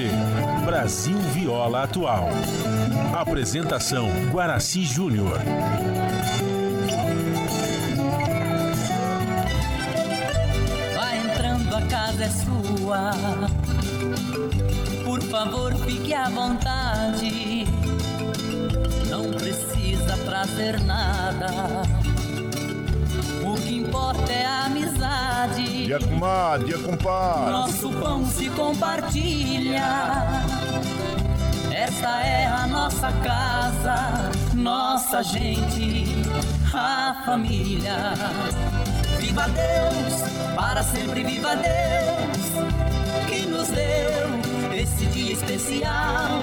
você Brasil Viola Atual. Apresentação Guaraci Júnior. Vai entrando, a casa é sua. Por favor, fique à vontade. Não precisa trazer nada que importa é a amizade. Dia comadre, dia compadre. Nosso pão se compartilha. Esta é a nossa casa, nossa gente, a família. Viva Deus, para sempre viva Deus, que nos deu esse dia especial,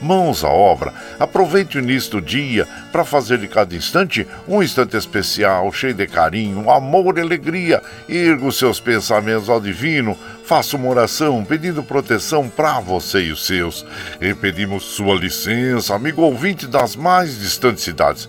mãos à obra. Aproveite o início do dia para fazer de cada instante um instante especial, cheio de carinho, amor e alegria. Erga os seus pensamentos ao divino, faça uma oração pedindo proteção para você e os seus. E pedimos sua licença, amigo ouvinte das mais distantes cidades.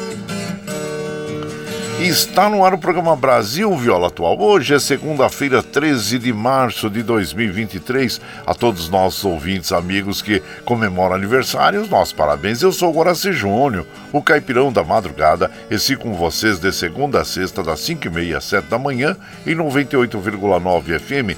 Está no ar o programa Brasil Viola Atual. Hoje é segunda-feira, 13 de março de 2023. A todos os nossos ouvintes, amigos que comemoram aniversário, nossos parabéns. Eu sou o Guaraci Júnior, o caipirão da madrugada. Esse com vocês de segunda a sexta, das 5h30 às 7 da manhã, em 98,9 FM,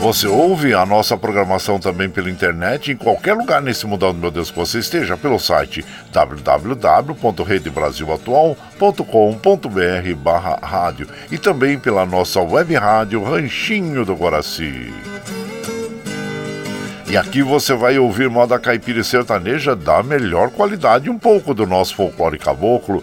Você ouve a nossa programação também pela internet em qualquer lugar nesse mundão, meu Deus, que você esteja, pelo site www.redebrasilatual.com.br barra rádio e também pela nossa web rádio Ranchinho do Guaraci. E aqui você vai ouvir moda caipira e sertaneja da melhor qualidade, um pouco do nosso folclore caboclo,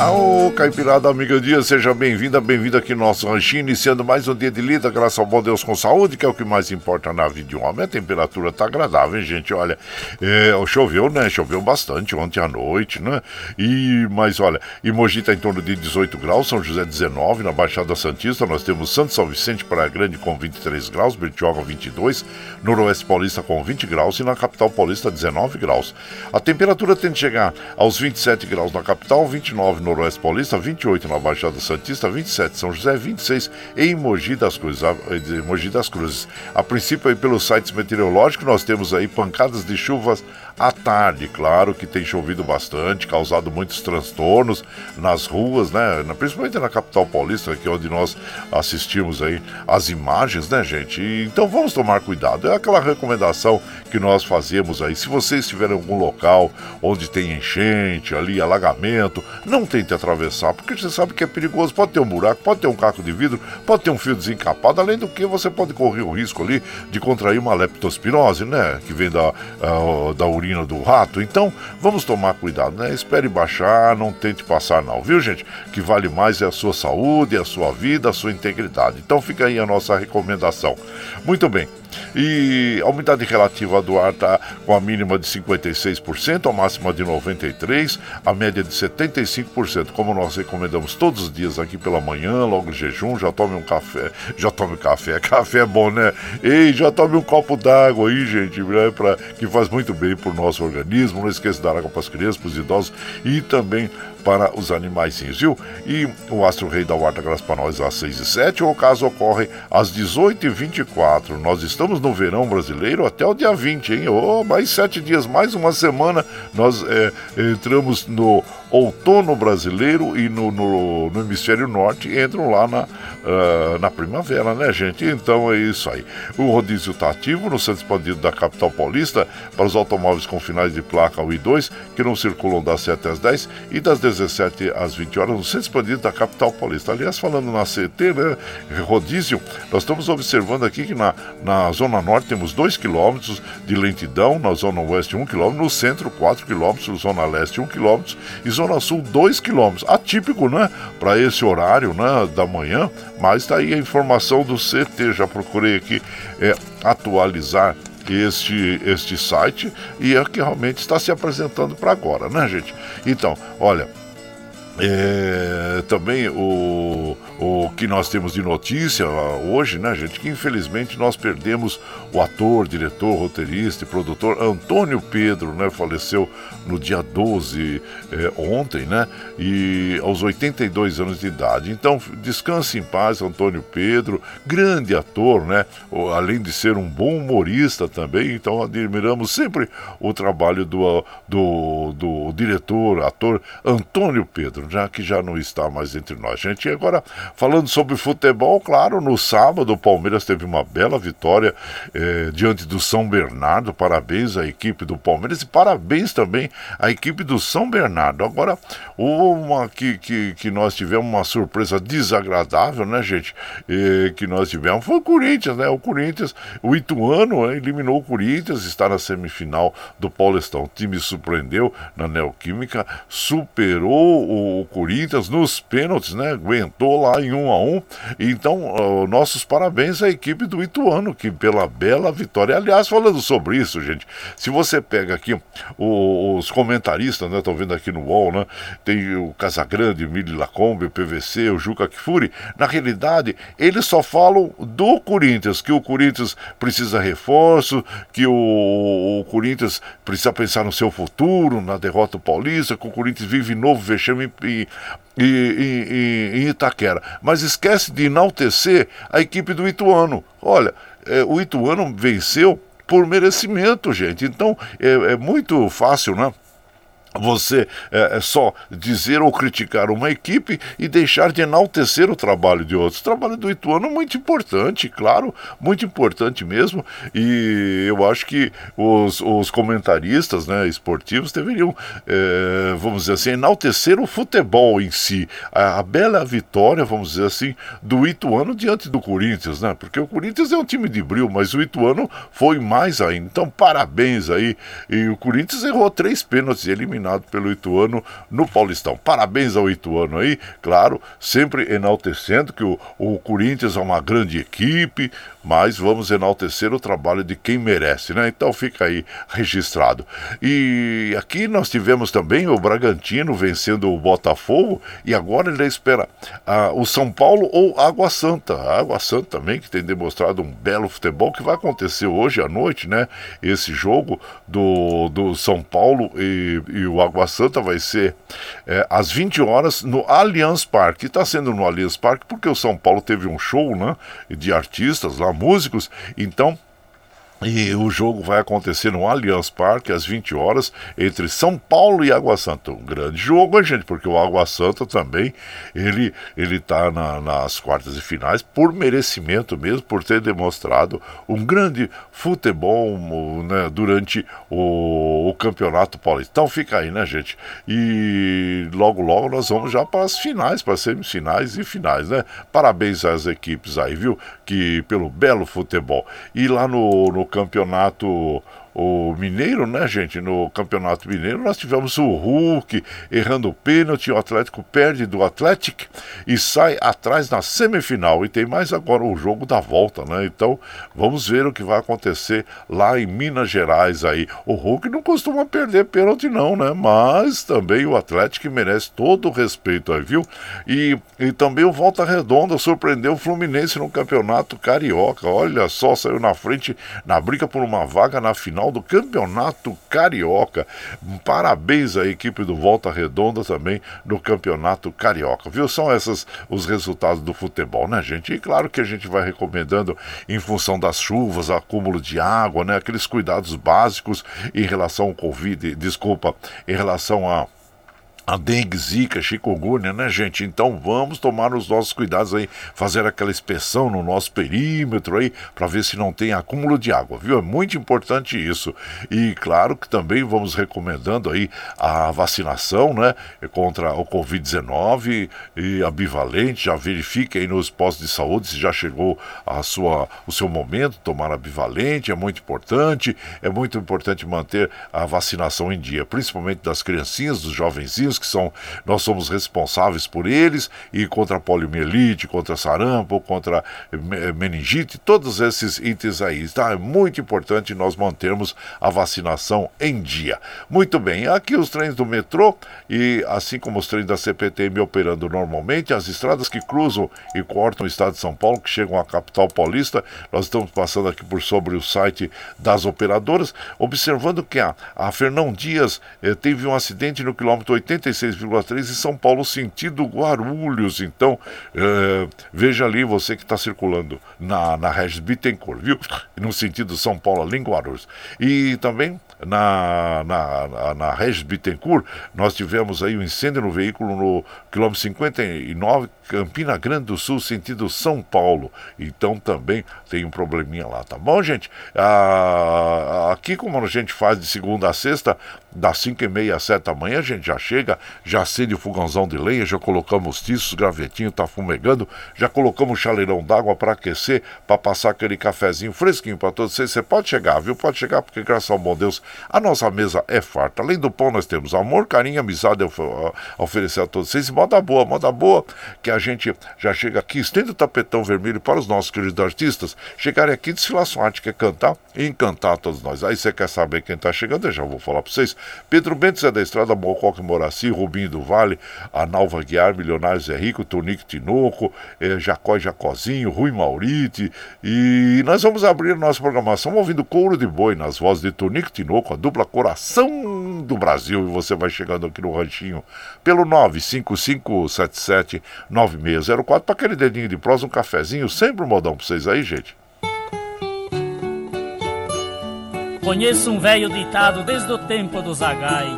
Ô, Caipirada Amiga Dia, seja bem-vinda, bem-vindo aqui no nosso ranchinho, iniciando mais um dia de lida, graças ao bom Deus com saúde, que é o que mais importa na vida de um homem. A temperatura tá agradável, hein, gente? Olha, é, choveu, né? Choveu bastante ontem à noite, né? E, mas olha, e Mogi tá em torno de 18 graus, São José 19, na Baixada Santista nós temos Santo São Vicente, Praia Grande com 23 graus, Bertioga 22, Noroeste Paulista com 20 graus e na Capital Paulista 19 graus. A temperatura tende a chegar aos 27 graus na capital, 29 no Noroeste Paulista, 28 na Baixada Santista, 27 São José, 26 em Mogi das Cruzes. A, Mogi das Cruzes. A princípio, aí, pelos sites meteorológicos, nós temos aí pancadas de chuvas À tarde, claro que tem chovido bastante, causado muitos transtornos nas ruas, né? Principalmente na capital paulista, que é onde nós assistimos aí as imagens, né, gente? Então vamos tomar cuidado. É aquela recomendação que nós fazemos aí. Se você estiver em algum local onde tem enchente, ali, alagamento, não tente atravessar, porque você sabe que é perigoso. Pode ter um buraco, pode ter um caco de vidro, pode ter um fio desencapado, além do que você pode correr o risco ali de contrair uma leptospirose, né? Que vem da, uh, da urina do rato. Então, vamos tomar cuidado, né? Espere baixar, não tente passar, não, viu, gente? Que vale mais é a sua saúde, a sua vida, a sua integridade. Então, fica aí a nossa recomendação. Muito bem. E a umidade relativa do ar está com a mínima de 56%, a máxima de 93%, a média de 75%. Como nós recomendamos todos os dias aqui pela manhã, logo em jejum, já tome um café. Já tome café, café é bom, né? Ei, já tome um copo d'água aí, gente, né? Pra, que faz muito bem para o nosso organismo. Não esqueça de dar água para as crianças, para os idosos e também para os animais, viu? E o Astro Rei da Horta Gras para nós às 6 e 7, o caso ocorre às 18 e 24. Nós estamos no verão brasileiro até o dia 20, hein? Oh, mais sete dias, mais uma semana, nós é, entramos no outono brasileiro e no, no, no hemisfério norte entram lá na, uh, na primavera, né, gente? Então é isso aí. O rodízio está ativo no centro expandido da capital paulista para os automóveis com finais de placa 1 e 2 que não circulam das 7 às 10 e das 17 às 20 horas no centro expandido da capital paulista. Aliás, falando na CT, né, rodízio, nós estamos observando aqui que na, na zona norte temos 2 km de lentidão, na zona oeste 1 km, no centro 4 km, zona leste 1 km e Zona Sul 2 km. Atípico, né? Para esse horário né, da manhã, mas está aí a informação do CT. Já procurei aqui é, atualizar este, este site e é que realmente está se apresentando para agora, né, gente? Então, olha. É, também o, o que nós temos de notícia hoje, né, gente? Que infelizmente nós perdemos o ator, diretor, roteirista e produtor Antônio Pedro, né? Faleceu no dia 12, é, ontem, né? E aos 82 anos de idade. Então, descanse em paz, Antônio Pedro, grande ator, né? Além de ser um bom humorista também, então admiramos sempre o trabalho do, do, do diretor, ator Antônio Pedro já que já não está mais entre nós. Gente, e agora falando sobre futebol, claro, no sábado o Palmeiras teve uma bela vitória eh, diante do São Bernardo. Parabéns à equipe do Palmeiras e parabéns também à equipe do São Bernardo. Agora, uma que, que, que nós tivemos uma surpresa desagradável, né, gente? Eh, que nós tivemos foi o Corinthians, né? O Corinthians, o Ituano né, eliminou o Corinthians, está na semifinal do Paulistão. O time surpreendeu na Neoquímica, superou o o Corinthians nos pênaltis, né? Aguentou lá em um a um. Então, nossos parabéns à equipe do Ituano, que pela bela vitória. Aliás, falando sobre isso, gente, se você pega aqui os comentaristas, né? Estão vendo aqui no UOL, né? Tem o Casagrande, Mili Lacombe, o PVC, o Juca Kfouri. Na realidade, eles só falam do Corinthians, que o Corinthians precisa reforço, que o, o Corinthians precisa pensar no seu futuro, na derrota paulista, que o Corinthians vive novo vexame e, e, em Itaquera. Mas esquece de enaltecer a equipe do Ituano. Olha, é, o Ituano venceu por merecimento, gente. Então é, é muito fácil, né? Você é, é, só dizer ou criticar uma equipe e deixar de enaltecer o trabalho de outros. O trabalho do Ituano é muito importante, claro, muito importante mesmo, e eu acho que os, os comentaristas né, esportivos deveriam, é, vamos dizer assim, enaltecer o futebol em si, a, a, bela vitória, vamos dizer assim, do Ituano diante do Corinthians, né? Porque o Corinthians é um time de brilho, mas o Ituano foi mais ainda. Então, parabéns aí. E o Corinthians errou três pênaltis eliminados eliminado pelo Ituano no Paulistão. Parabéns ao Ituano aí, claro, sempre enaltecendo que o, o Corinthians é uma grande equipe, mas vamos enaltecer o trabalho de quem merece, né? Então fica aí registrado. E aqui nós tivemos também o Bragantino vencendo o Botafogo e agora ele espera ah, o São Paulo ou Água Santa. A Água Santa também que tem demonstrado um belo futebol que vai acontecer hoje à noite, né? Esse jogo do, do São Paulo e, e o Água Santa vai ser é, às 20 horas no Allianz Parque. Está sendo no Allianz Parque porque o São Paulo teve um show, né? De artistas lá músicos, então E o jogo vai acontecer no Allianz Parque às 20 horas entre São Paulo e Água Santa. Um grande jogo, hein, gente, porque o Água Santa também ele ele tá na, nas quartas e finais por merecimento mesmo, por ter demonstrado um grande futebol né, durante o, o Campeonato Paulista. Então fica aí, né, gente? E logo logo nós vamos já para as finais, para as semifinais e finais, né? Parabéns às equipes aí, viu? Que pelo belo futebol. E lá no, no campeonato o Mineiro, né, gente? No Campeonato Mineiro nós tivemos o Hulk errando o pênalti, o Atlético perde do Atlético e sai atrás na semifinal. E tem mais agora o jogo da volta, né? Então vamos ver o que vai acontecer lá em Minas Gerais aí. O Hulk não costuma perder pênalti, não, né? Mas também o Atlético merece todo o respeito aí, viu? E, e também o Volta Redonda surpreendeu o Fluminense no Campeonato Carioca. Olha só, saiu na frente na briga por uma vaga na final final do Campeonato Carioca. Parabéns à equipe do Volta Redonda também no Campeonato Carioca. Viu? São esses os resultados do futebol, né, gente? E claro que a gente vai recomendando em função das chuvas, acúmulo de água, né? Aqueles cuidados básicos em relação ao Covid, desculpa, em relação a a dengue, zika, chikungunya, né, gente? Então vamos tomar os nossos cuidados aí, fazer aquela inspeção no nosso perímetro aí, para ver se não tem acúmulo de água, viu? É muito importante isso. E claro que também vamos recomendando aí a vacinação, né, contra o Covid-19 e a bivalente, já verifique aí nos postos de saúde se já chegou a sua, o seu momento, tomar a bivalente, é muito importante, é muito importante manter a vacinação em dia, principalmente das criancinhas, dos jovenzinhos, que são nós somos responsáveis por eles e contra poliomielite, contra sarampo, contra meningite, todos esses itens aí. Tá? É muito importante nós mantermos a vacinação em dia. Muito bem, aqui os trens do metrô e assim como os trens da CPTM operando normalmente, as estradas que cruzam e cortam o estado de São Paulo, que chegam à capital paulista, nós estamos passando aqui por sobre o site das operadoras, observando que a, a Fernão Dias eh, teve um acidente no quilômetro 80 96,3 em São Paulo, sentido Guarulhos. Então, é, veja ali você que está circulando na, na Regis Bittencourt, viu? No sentido São Paulo, ali em Guarulhos. E também na, na, na, na Regis Bittencourt, nós tivemos aí um incêndio no veículo no quilômetro 59, Campina Grande do Sul, sentido São Paulo. Então também tem um probleminha lá, tá bom, gente? Ah, aqui, como a gente faz de segunda a sexta, das 5 e meia às 7 da manhã, a gente já chega, já acende o fogãozão de lenha, já colocamos tiços, gravetinho tá fumegando, já colocamos chaleirão d'água para aquecer, para passar aquele cafezinho fresquinho para todos vocês. Você pode chegar, viu? Pode chegar, porque graças ao bom Deus, a nossa mesa é farta. Além do pão, nós temos amor, carinho, amizade a oferecer a todos vocês. E moda boa, moda boa, que a gente já chega aqui, estende o tapetão vermelho para os nossos queridos artistas chegarem aqui desfilar sua arte, quer cantar e encantar todos nós. Aí você quer saber quem está chegando? Eu já vou falar para vocês. Pedro Bentes é da Estrada, Mococa Moraci, Rubinho do Vale, Analva Guiar, Milionários é Rico, Tonico Tinoco, é, Jacó e Jacozinho, Rui Maurite. E nós vamos abrir nossa programação ouvindo Couro de Boi nas vozes de Tonico Tinoco, a dupla Coração do Brasil. E você vai chegando aqui no ranchinho pelo 955779604 para aquele dedinho de prosa, um cafezinho, sempre um modão para vocês aí, gente. Conheço um velho ditado desde o tempo do Zagai.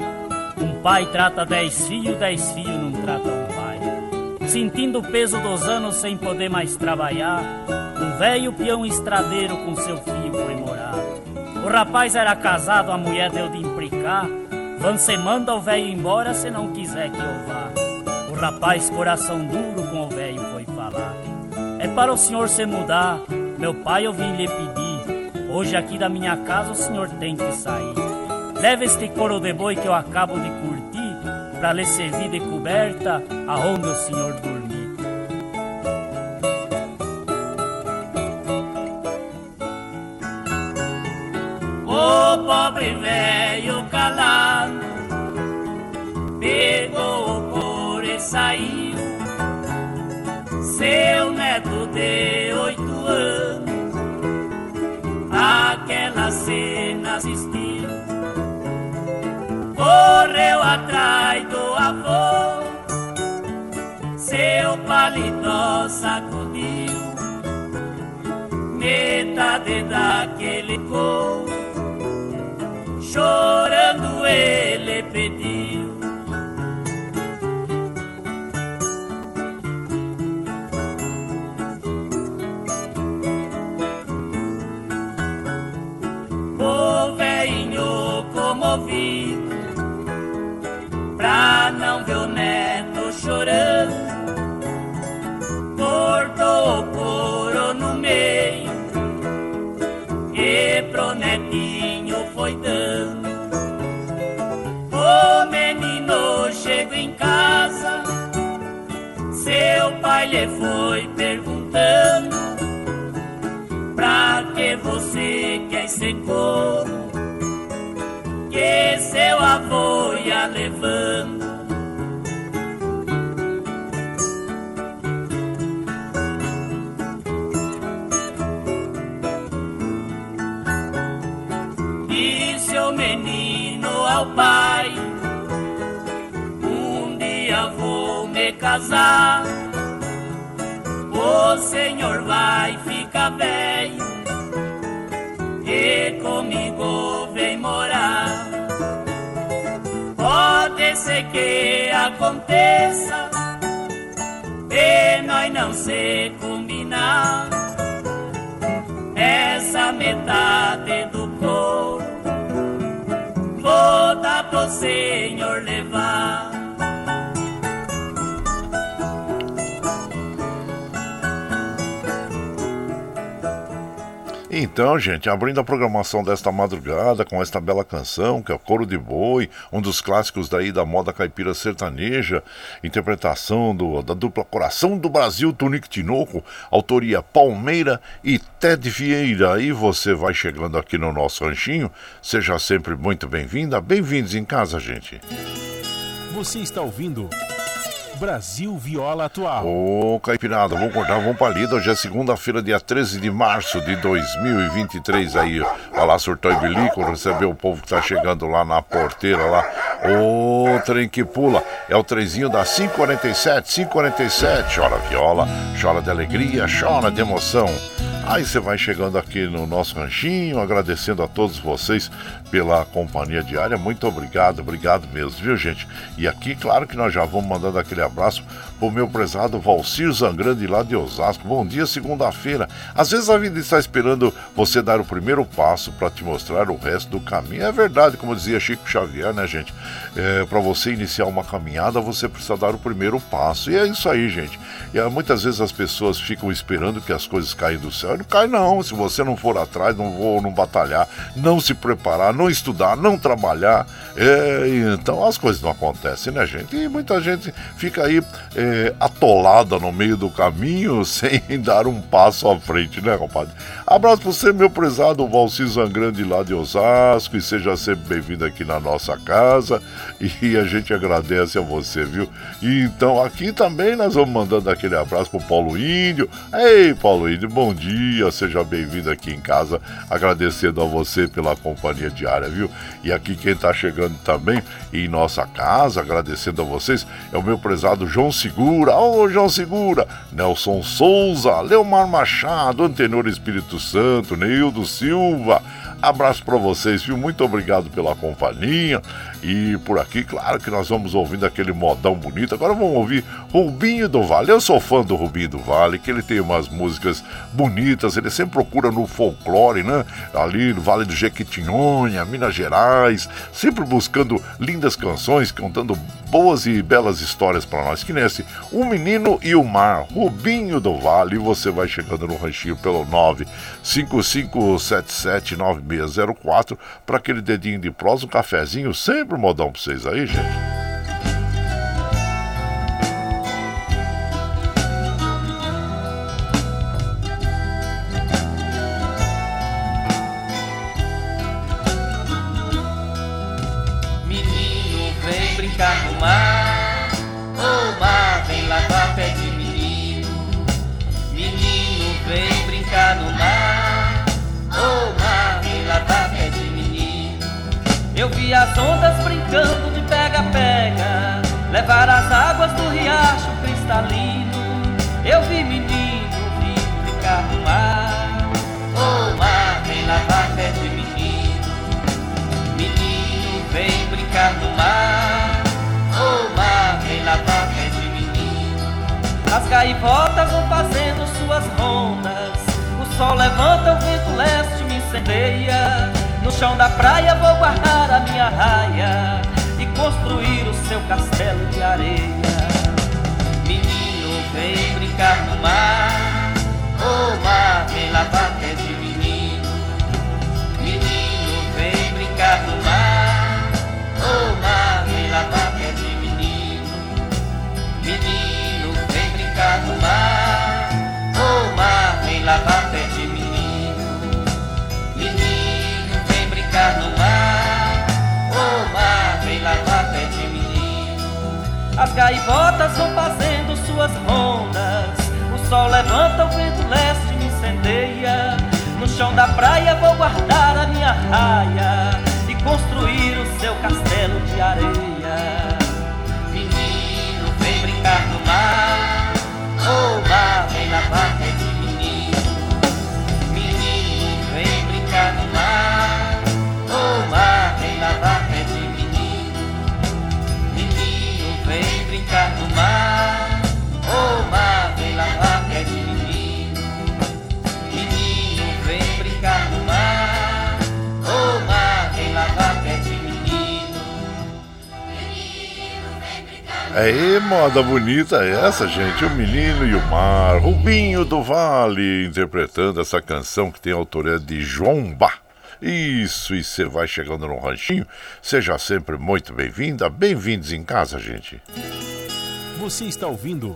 Um pai trata dez filhos, dez filhos não trata um pai. Sentindo o peso dos anos sem poder mais trabalhar, um velho peão estradeiro com seu filho foi morar. O rapaz era casado, a mulher deu de implicar. Você manda o velho embora se não quiser que eu vá. Rapaz, coração duro, com o velho foi falar. É para o senhor se mudar, meu pai eu vim lhe pedir. Hoje aqui da minha casa o senhor tem que sair. Leva este couro de boi que eu acabo de curtir, pra lhe servir de coberta aonde o senhor dormir. O pobre velho calado saiu. Seu neto de oito anos aquela cena assistiu. Correu atrás do avô, seu paletó sacudiu. metade daquele couro, chorando ele pediu. Chorando, cortou o couro no meio e pro netinho foi dando. O menino chegou em casa, seu pai lhe foi perguntando: Pra que você quer ser couro? Que seu avô ia levando. Casar. O senhor vai ficar velho e comigo vem morar. Pode ser que aconteça e nós não se combinar. Essa metade do couro vou dar pro senhor levar. Então, gente, abrindo a programação desta madrugada com esta bela canção, que é o Coro de Boi, um dos clássicos daí da moda caipira sertaneja, interpretação do, da dupla Coração do Brasil, Tunique Tinoco, autoria Palmeira e Ted Vieira. E você vai chegando aqui no nosso ranchinho, seja sempre muito bem-vinda, bem-vindos em casa, gente. Você está ouvindo Brasil Viola Atual. Ô, Caipirada, vamos cortar, vamos pra lida. Hoje é segunda-feira, dia 13 de março de 2023 aí. Olha lá, surtou e bilico, recebeu o povo que tá chegando lá na porteira lá. Ô, trem que pula. É o trenzinho da 547, 547. Chora viola, chora de alegria, chora de emoção. Aí você vai chegando aqui no nosso ranchinho, agradecendo a todos vocês pela companhia diária. Muito obrigado, obrigado mesmo, viu, gente? E aqui, claro que nós já vamos mandando aquele abraço pro meu prezado Valcir Zangrande lá de Osasco. Bom dia, segunda-feira. Às vezes a vida está esperando você dar o primeiro passo para te mostrar o resto do caminho. É verdade, como dizia Chico Xavier, né, gente? É, para você iniciar uma caminhada, você precisa dar o primeiro passo. E é isso aí, gente. E ah, muitas vezes as pessoas ficam esperando que as coisas caem do céu. Não cai não, se você não for atrás, não vou não batalhar, não se preparar, não estudar, não trabalhar. É, então as coisas não acontecem, né, gente? E muita gente fica aí é, atolada no meio do caminho sem dar um passo à frente, né, compadre? Abraço para você, meu prezado Valci Zangrande lá de Osasco, e seja sempre bem-vindo aqui na nossa casa. E a gente agradece a você, viu? E então aqui também nós vamos mandando aquele abraço pro Paulo Índio. Ei, Paulo Índio, bom dia, seja bem-vindo aqui em casa, agradecendo a você pela companhia diária, viu? E aqui quem tá chegando também em nossa casa, agradecendo a vocês, é o meu prezado João Segura. Ô, João Segura, Nelson Souza, Leomar Machado, Antenor Espírito Santo, Neildo Silva. Abraço para vocês, viu? Muito obrigado pela companhia. E por aqui, claro que nós vamos ouvindo aquele modão bonito. Agora vamos ouvir Rubinho do Vale. Eu sou fã do Rubinho do Vale, que ele tem umas músicas bonitas. Ele sempre procura no folclore, né? Ali no Vale do Jequitinhonha, Minas Gerais, sempre buscando lindas canções, contando boas e belas histórias para nós. Que nesse O Menino e o Mar, Rubinho do Vale. E você vai chegando no ranchinho pelo 955779604 para aquele dedinho de prosa, um cafezinho, sempre um modão para vocês aí, gente. as ondas brincando de pega-pega, levar as águas do riacho cristalino. Eu vi menino, vi brincar no mar. O mar vem lavar pé de menino, menino vem brincar no mar. O mar vem lavar pé de menino. As gaivotas vão fazendo suas rondas, o sol levanta, o vento leste me incendeia. No chão da praia vou guardar a minha raia e construir o seu castelo de areia. Menino, vem brincar no mar. O oh, mar vem lavar pé de menino. Menino, vem brincar no mar. O oh, mar vem lavar pé de menino. Menino, vem brincar no mar. O oh, mar vem lavar As gaivotas vão fazendo suas rondas sol levanta, o vento leste me incendeia. No chão da praia vou guardar a minha raia e construir o seu castelo de areia. Vem brincar no mar, o oh, mar vem lavar Aí, moda bonita essa, gente. O Menino e o Mar, Rubinho do Vale, interpretando essa canção que tem a autoria de João Bá. Isso, e você vai chegando no ranchinho, seja sempre muito bem-vinda, bem-vindos em casa, gente. Você está ouvindo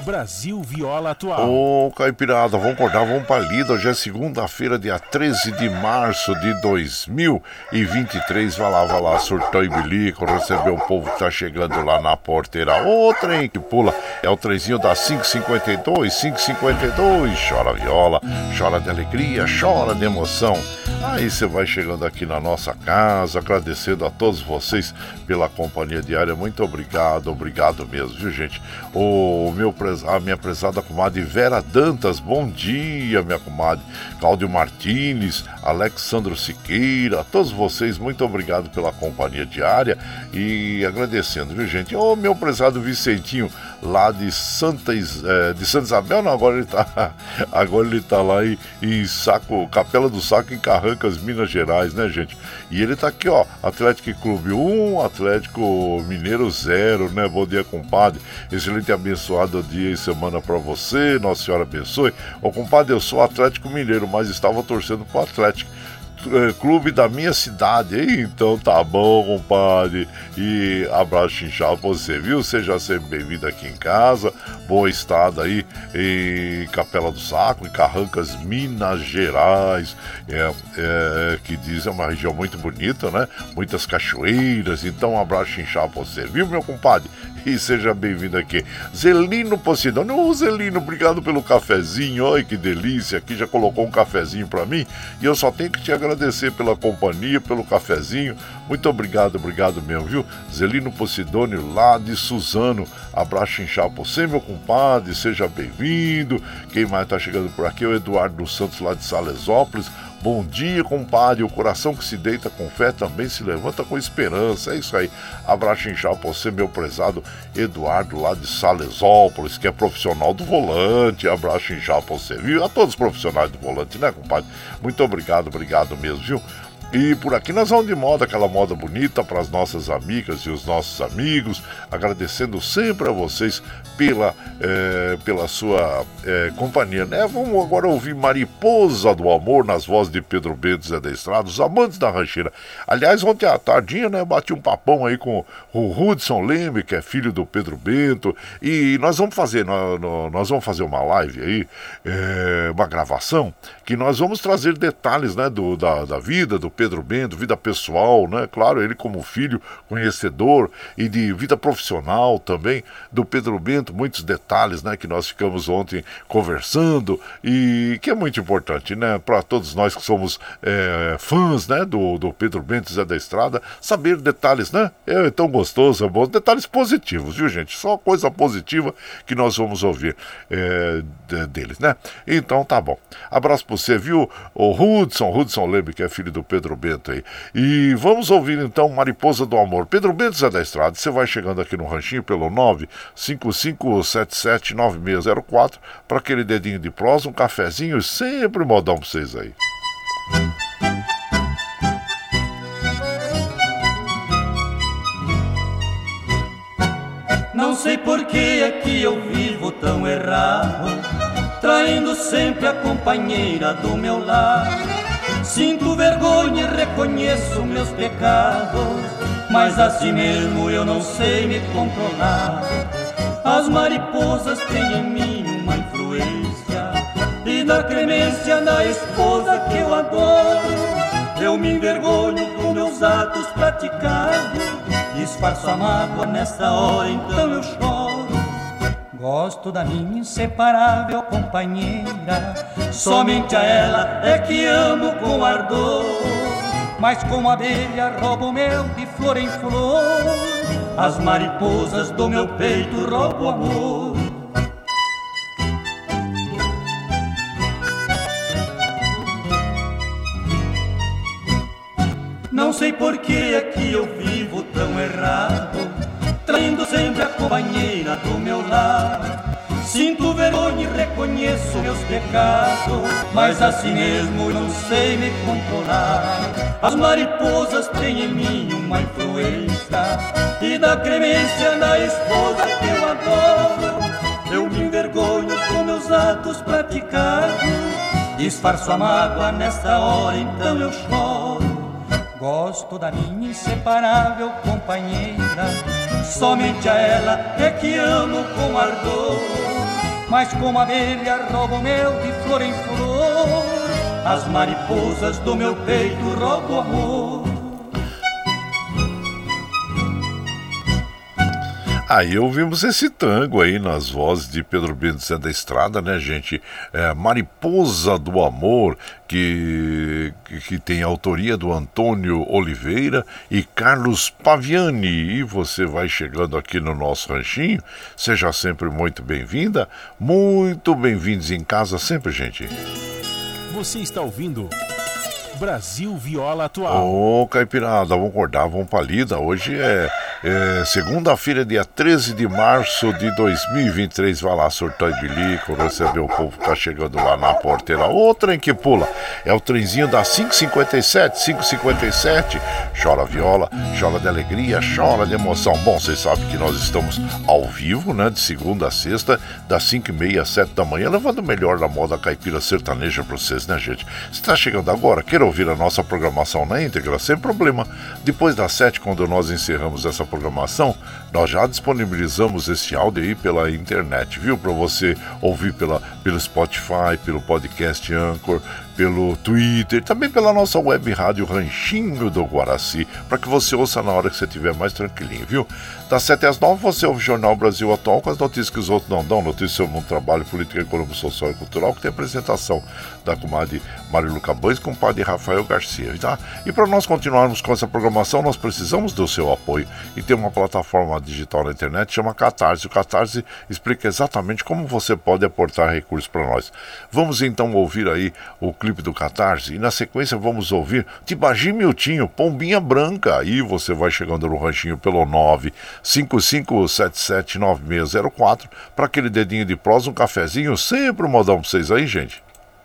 Brasil Viola Atual. Ô, Caipirada, vamos acordar, vamos pra lida. Hoje é segunda-feira, dia 13 de março de 2023. Vai lá, vai lá, surtão e bilico, receber o povo que tá chegando lá na porteira. Ô, trem que pula, é o trenzinho da 552, 552. Chora viola, chora de alegria, chora de emoção. Aí você vai chegando aqui na nossa casa, agradecendo a todos vocês pela companhia diária. Muito obrigado, obrigado mesmo, viu, gente? O meu presente a minha prezada comadre Vera Dantas, bom dia, minha comadre. Cláudio Martins, Alexandro Siqueira, todos vocês, muito obrigado pela companhia diária e agradecendo, viu, gente? Ô, meu prezado Vicentinho, lá de Santa, é, de Santa Isabel, não, agora ele tá, agora ele tá lá em, em Saco, Capela do Saco, em Carrancas, Minas Gerais, né, gente? E ele tá aqui, ó, Atlético Clube 1, Atlético Mineiro 0, né? Bom dia, compadre. Excelente abençoado dia e semana para você, Nossa Senhora abençoe. Ô, compadre, eu sou Atlético Mineiro, mas estava torcendo pro Atlético. É, clube da minha cidade. Então tá bom, compadre. E abraço inchado pra você, viu? Seja sempre bem-vindo aqui em casa. Boa estada aí em Capela do Saco, em Carrancas, Minas Gerais. É, é, que diz é uma região muito bonita, né? Muitas cachoeiras. Então um abraço inchado pra você, viu, meu compadre? E seja bem-vindo aqui. Zelino Posidônio. Ô, Zelino, obrigado pelo cafezinho. Olha que delícia. Aqui já colocou um cafezinho para mim. E eu só tenho que te agradecer pela companhia, pelo cafezinho. Muito obrigado, obrigado mesmo, viu? Zelino Posidônio, lá de Suzano. Abraço inchado pra você, meu compadre. Seja bem-vindo. Quem mais tá chegando por aqui é o Eduardo dos Santos, lá de Salesópolis. Bom dia, compadre. O coração que se deita com fé também se levanta com esperança. É isso aí. Abraço inchado pra você, meu prezado Eduardo, lá de Salesópolis, que é profissional do volante. Abraço inchado pra você, viu? A todos os profissionais do volante, né, compadre? Muito obrigado, obrigado mesmo, viu? E por aqui nós vamos de moda, aquela moda bonita para as nossas amigas e os nossos amigos, agradecendo sempre a vocês pela, é, pela sua é, companhia, né? Vamos agora ouvir Mariposa do Amor nas vozes de Pedro Bento Zé da Estrada, os amantes da rancheira. Aliás, ontem à tardinha, né, bati um papão aí com o Hudson Lembe, que é filho do Pedro Bento, e nós vamos fazer, nós, nós vamos fazer uma live aí, é, uma gravação, que nós vamos trazer detalhes, né, do, da, da vida do Pedro Bento, vida pessoal, né? Claro, ele como filho conhecedor e de vida profissional também do Pedro Bento, muitos detalhes, né? Que nós ficamos ontem conversando e que é muito importante, né? Para todos nós que somos é, fãs, né? Do, do Pedro Bento Zé da Estrada, saber detalhes, né? É tão gostoso, é bom. Detalhes positivos, viu, gente? Só coisa positiva que nós vamos ouvir é, deles, né? Então tá bom. Abraço para você, viu? O Hudson, Hudson lembre que é filho do Pedro Bento aí. E vamos ouvir então Mariposa do Amor. Pedro Bento Zé da Estrada, você vai chegando aqui no ranchinho pelo 55779604 para aquele dedinho de prosa, um cafezinho, sempre modão para vocês aí. Não sei por que é que eu vivo tão errado, traindo sempre a companheira do meu lado. Sinto vergonha e reconheço meus pecados, mas assim mesmo eu não sei me controlar. As mariposas têm em mim uma influência, e da clemência da esposa que eu adoro. Eu me envergonho dos meus atos praticados, disfarço a mágoa nessa hora, então eu choro. Gosto da minha inseparável companheira, somente a ela é que amo com ardor. Mas como abelha roubo mel de flor em flor, as mariposas do meu peito roubam amor. Não sei por que é que eu vivo tão errado, traindo sempre a companheira do meu lado. Sinto vergonha e reconheço meus pecados, mas assim mesmo não sei me controlar. As mariposas têm em mim uma influência, e da cremência da esposa que eu adoro, eu me envergonho com meus atos praticados. Disfarço a mágoa nessa hora, então eu choro. Gosto da minha inseparável companheira, somente a ela é que amo com ardor. Mas como abelha rouba o mel de flor em flor, as mariposas do meu peito roubam amor. Aí ouvimos esse tango aí nas vozes de Pedro Bento da Estrada, né, gente? É, Mariposa do Amor, que, que tem autoria do Antônio Oliveira e Carlos Paviani. E você vai chegando aqui no nosso ranchinho, seja sempre muito bem-vinda, muito bem-vindos em casa sempre, gente. Você está ouvindo. Brasil Viola Atual. Ô, Caipirada, vamos acordar, vamos pra lida. Hoje é, é segunda-feira, dia 13 de março de 2023. Vai lá, surtar e bilico, receber o povo que tá chegando lá na porteira. O trem que pula é o trenzinho da 557, 557. Chora viola, chora de alegria, chora de emoção. Bom, vocês sabem que nós estamos ao vivo, né, de segunda a sexta, das 5 e meia às 7 da manhã, levando o melhor da moda caipira sertaneja pra vocês, né, gente? Você tá chegando agora, queira ouvir a nossa programação na íntegra, sem problema. Depois das sete, quando nós encerramos essa programação, nós já disponibilizamos esse áudio aí pela internet, viu? Para você ouvir pela, pelo Spotify, pelo podcast Anchor, pelo Twitter, também pela nossa web rádio Ranchinho do Guaraci, para que você ouça na hora que você estiver mais tranquilinho, viu? Das 7 às 9 você ouve o Jornal Brasil Atual com as notícias que os outros não dão, notícias sobre o trabalho, política, econômico, social e cultural, que tem apresentação da comadre Marilu Cabães com o padre Rafael Garcia, tá? E para nós continuarmos com essa programação, nós precisamos do seu apoio e tem uma plataforma digital na internet chama Catarse. O Catarse explica exatamente como você pode aportar recursos para nós. Vamos então ouvir aí o clipe do Catarse. E na sequência vamos ouvir Tibagi Miltinho, Pombinha Branca. Aí você vai chegando no ranchinho pelo 955779604 para aquele dedinho de prosa, um cafezinho, sempre um modão para vocês aí, gente.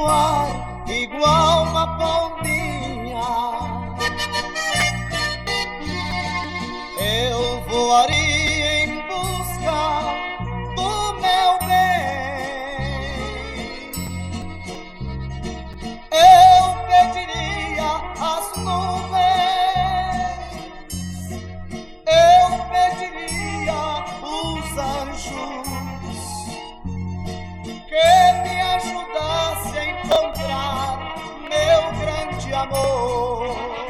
voar igual uma pombinha. Eu voaria em busca do meu bem. Eu pediria as nuvens. Eu pediria os anjos que me ajudassem encontrar meu grande amor.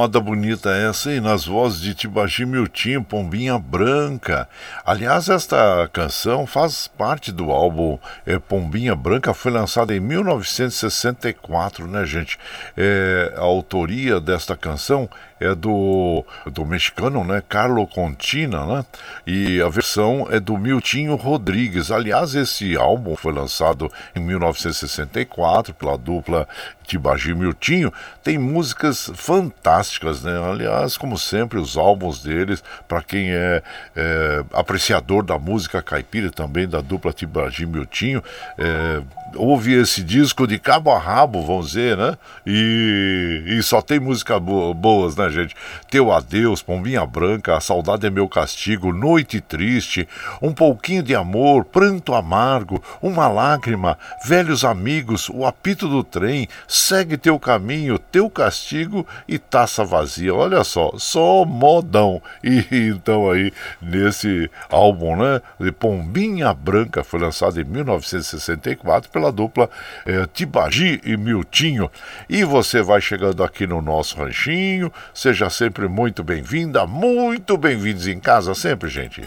Moda bonita essa, hein? Nas vozes de Tibagi Miltinho, Pombinha Branca. Aliás, esta canção faz parte do álbum é, Pombinha Branca, foi lançada em 1964, né, gente? É, a autoria desta canção é do, do mexicano, né? Carlo Contina, né? E a versão é do Miltinho Rodrigues. Aliás, esse álbum foi lançado em 1964 pela dupla Tibagi Miltinho. Tem músicas fantásticas, né? Aliás, como sempre, os álbuns deles, para quem é, é, apreciador da música caipira também da dupla Tibagi Miltinho, é, ouve esse disco de cabo a rabo, vamos dizer, né? E, e só tem músicas bo boas, né, gente? Teu Adeus, Pombinha Branca, A Saudade é Meu Castigo, Noite Triste, Um Pouquinho de Amor, Pranto Amargo, Uma Lágrima, Velhos Amigos, O Apito do Trem, Segue Teu Caminho, Teu Castigo e Taça Vazia. Olha só, só modão. E então aí, nesse álbum, né? De Pombinha Branca, foi lançado em 1964 pela dupla eh, Tibagi e Miltinho. E você vai chegando aqui no nosso ranchinho, seja sempre muito bem-vinda, muito bem-vindos em casa sempre, gente.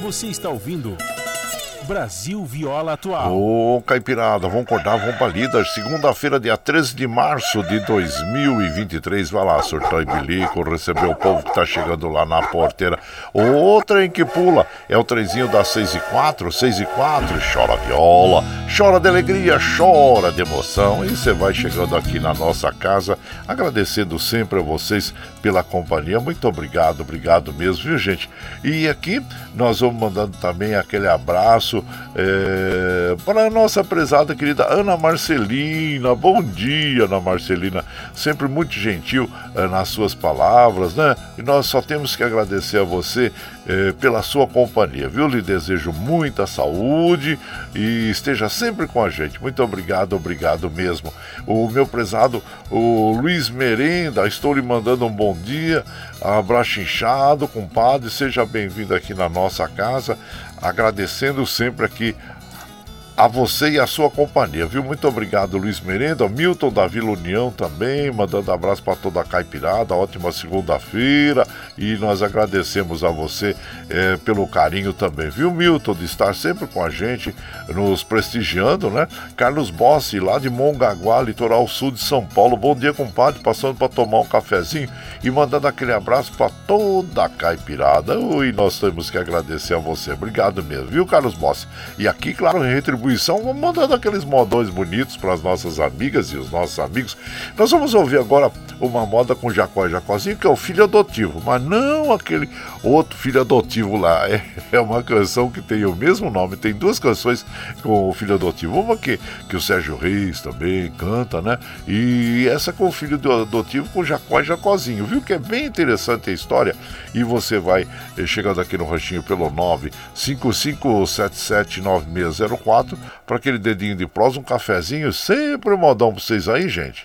Você está ouvindo Brasil Viola Atual. Ô, Caipirada, vamos acordar, vamos pra lida. Segunda-feira, dia 13 de março de 2023. Vai lá, surtar e bilico, receber o povo que tá chegando lá na porteira. O trem que pula é o trenzinho das 6 e 4, 6 e 4. Chora viola, chora de alegria, chora de emoção. E você vai chegando aqui na nossa casa, agradecendo sempre a vocês pela companhia. Muito obrigado, obrigado mesmo, viu, gente? E aqui nós vamos mandando também aquele abraço é, para a nossa prezada querida Ana Marcelina. Bom dia, Ana Marcelina. Sempre muito gentil é, nas suas palavras, né? E nós só temos que agradecer a você eh, pela sua companhia, viu? Lhe desejo muita saúde e esteja sempre com a gente. Muito obrigado, obrigado mesmo. O meu prezado, o Luiz Merenda, estou lhe mandando um bom dia, abraço inchado, compadre, seja bem-vindo aqui na nossa casa, agradecendo sempre aqui a você e a sua companhia, viu? Muito obrigado, Luiz Merenda, Milton da Vila União também, mandando abraço para toda a Caipirada, ótima segunda-feira e nós agradecemos a você é, pelo carinho também, viu, Milton, de estar sempre com a gente, nos prestigiando, né? Carlos Bossi, lá de Mongaguá, litoral sul de São Paulo, bom dia, compadre, passando para tomar um cafezinho e mandando aquele abraço para toda a Caipirada, e nós temos que agradecer a você, obrigado mesmo, viu, Carlos Bossi? E aqui, claro, retribuição distribuição, mandando aqueles modões bonitos para as nossas amigas e os nossos amigos. Nós vamos ouvir agora uma moda com Jacó e Jacózinho, que é o filho adotivo, mas não aquele outro filho adotivo lá. É, é uma canção que tem o mesmo nome, tem duas canções com o filho adotivo. Uma que, que o Sérgio Reis também canta, né? E essa com o filho adotivo com Jacó e Jacózinho, viu? Que é bem interessante a história. E você vai eh, chegando aqui no ranchinho pelo 955779604 para aquele dedinho de prosa, um cafezinho, sempre um modão para vocês aí, gente.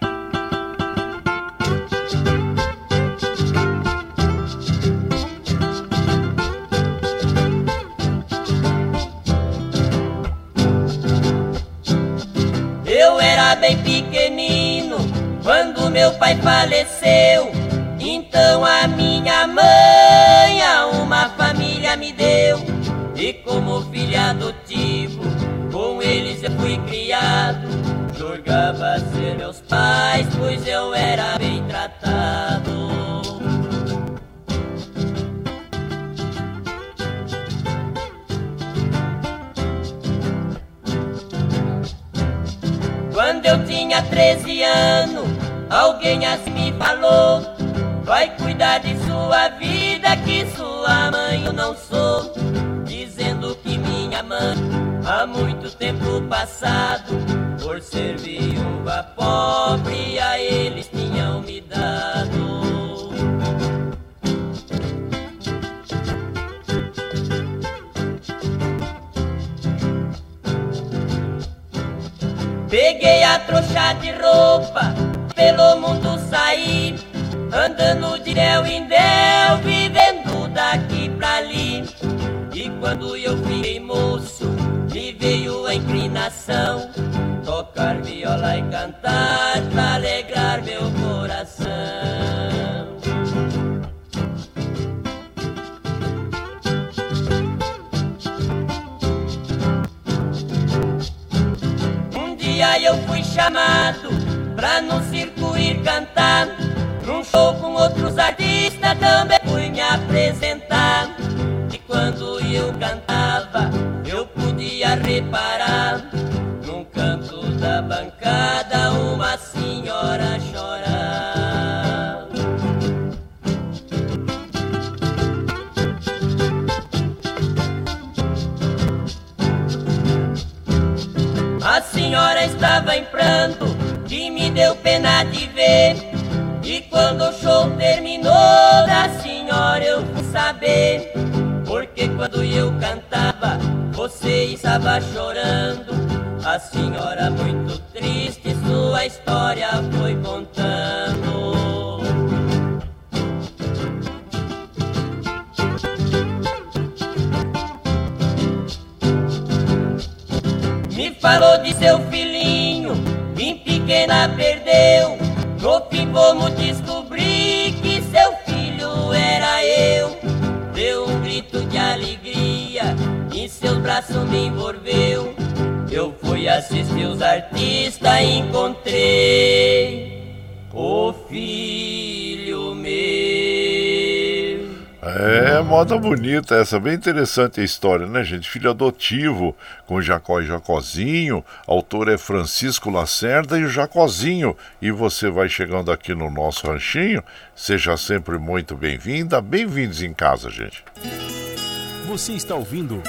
Eu era bem pequenino quando meu pai faleceu. Então a minha mãe a uma família me deu. E como eles eu fui criado. Jogava ser meus pais, pois eu era bem tratado. Quando eu tinha 13 anos, alguém assim me falou: Vai cuidar de sua vida, que sua mãe eu não sou. Dizendo que minha mãe, há muito tempo passado, por ser viúva pobre, a eles tinham me dado. Peguei a trouxa de roupa, pelo mundo saí, andando de del em del, vivendo daqui pra ali. E quando eu fiquei moço, me veio a inclinação, tocar viola e cantar pra alegrar meu coração. Um dia eu fui chamado pra num circo ir cantar. Num show com outros artistas também fui me apresentar. E quando eu cantava, eu podia reparar. Num canto da bancada, uma senhora chorar. A senhora estava em pranto e me deu pena de ver. E quando o show terminou da senhora eu fui saber. Porque quando eu cantava, você estava chorando. A senhora muito triste, sua história foi contando. Me falou de seu filhinho, bem pequena perdeu. No fim vamos descobrir me envolveu. Eu fui assistir os artistas e encontrei o filho meu. É, moda bonita essa, bem interessante a história, né, gente? Filho adotivo com Jacó e Jacozinho, autor é Francisco Lacerda e o Jacozinho. E você vai chegando aqui no nosso ranchinho, seja sempre muito bem-vinda, bem-vindos em casa, gente. Você está ouvindo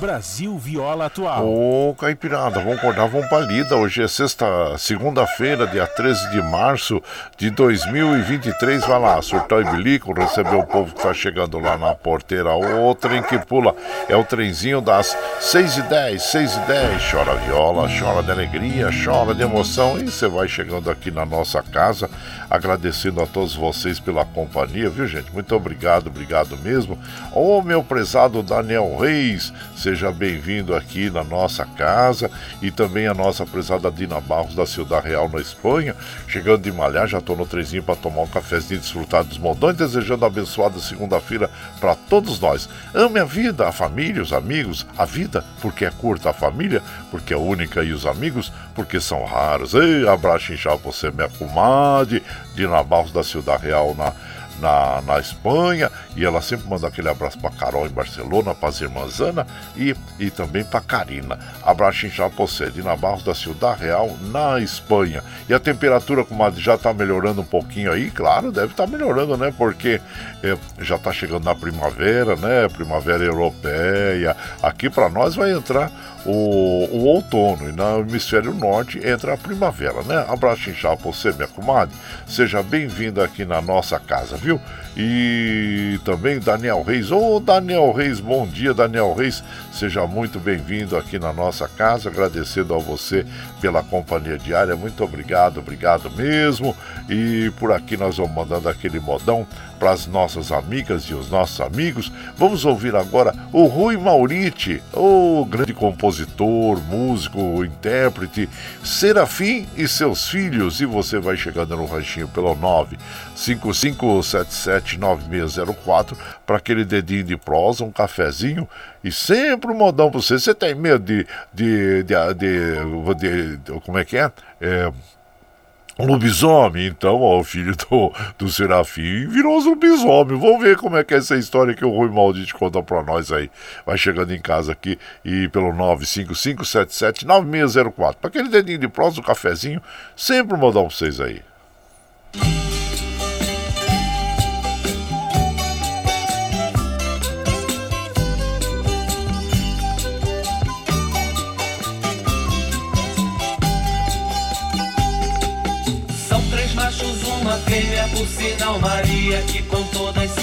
Brasil Viola Atual. Ô, Caipirada, vamos acordar, vamos pra lida. Hoje é sexta, segunda-feira, dia 13 de março de 2023. Vai lá, surtar e bilico, receber o povo que tá chegando lá na porteira. O trem que pula é o trenzinho das 6 e 10, 6 e 10. Chora viola, chora de alegria, chora de emoção. E você vai chegando aqui na nossa casa, agradecendo a todos vocês pela companhia, viu, gente? Muito obrigado, obrigado mesmo. Ô, meu prezado Daniel Reis, seja bem-vindo aqui na nossa casa e também a nossa prezada Dina Barros da Ciudad Real na Espanha. Chegando de malhar, já tô no trezinho para tomar um cafezinho e desfrutar dos modões, desejando abençoada segunda-feira para todos nós. Ame a vida, a família, os amigos, a vida, porque é curta, a família, porque é única e os amigos, porque são raros. Ei, abraço inchado você, minha comadre, Dina Barros da Ciudad Real na na, na Espanha e ela sempre manda aquele abraço para Carol em Barcelona, para as irmãs Ana e, e também para Karina. Abraço inchado para você, Barros da Ciudad Real, na Espanha. E a temperatura, comadre, já está melhorando um pouquinho aí, claro, deve estar tá melhorando, né? Porque é, já está chegando na primavera, né? Primavera europeia. Aqui para nós vai entrar o, o, outono e no hemisfério norte entra a primavera, né? Abraço inchado para você, minha comadre. Seja bem-vinda aqui na nossa casa, viu? E também Daniel Reis. Ô oh, Daniel Reis, bom dia, Daniel Reis. Seja muito bem-vindo aqui na nossa casa. Agradecendo a você pela companhia diária. Muito obrigado, obrigado mesmo. E por aqui nós vamos mandando aquele modão para as nossas amigas e os nossos amigos. Vamos ouvir agora o Rui Mauriti, o grande compositor, músico, intérprete, Serafim e seus filhos. E você vai chegando no ranchinho pelo 955779604 para aquele dedinho de prosa, um cafezinho e sempre um modão para você. Você tem medo de, de, de, de, de como é que é? é lobisomem, então, ó, o filho do, do Serafim virou um lobisomem. Vamos ver como é que é essa história que o Rui Maldito conta pra nós aí. Vai chegando em casa aqui e pelo 955779604. Para aquele dedinho de prosa, um cafezinho, sempre um modão pra vocês aí.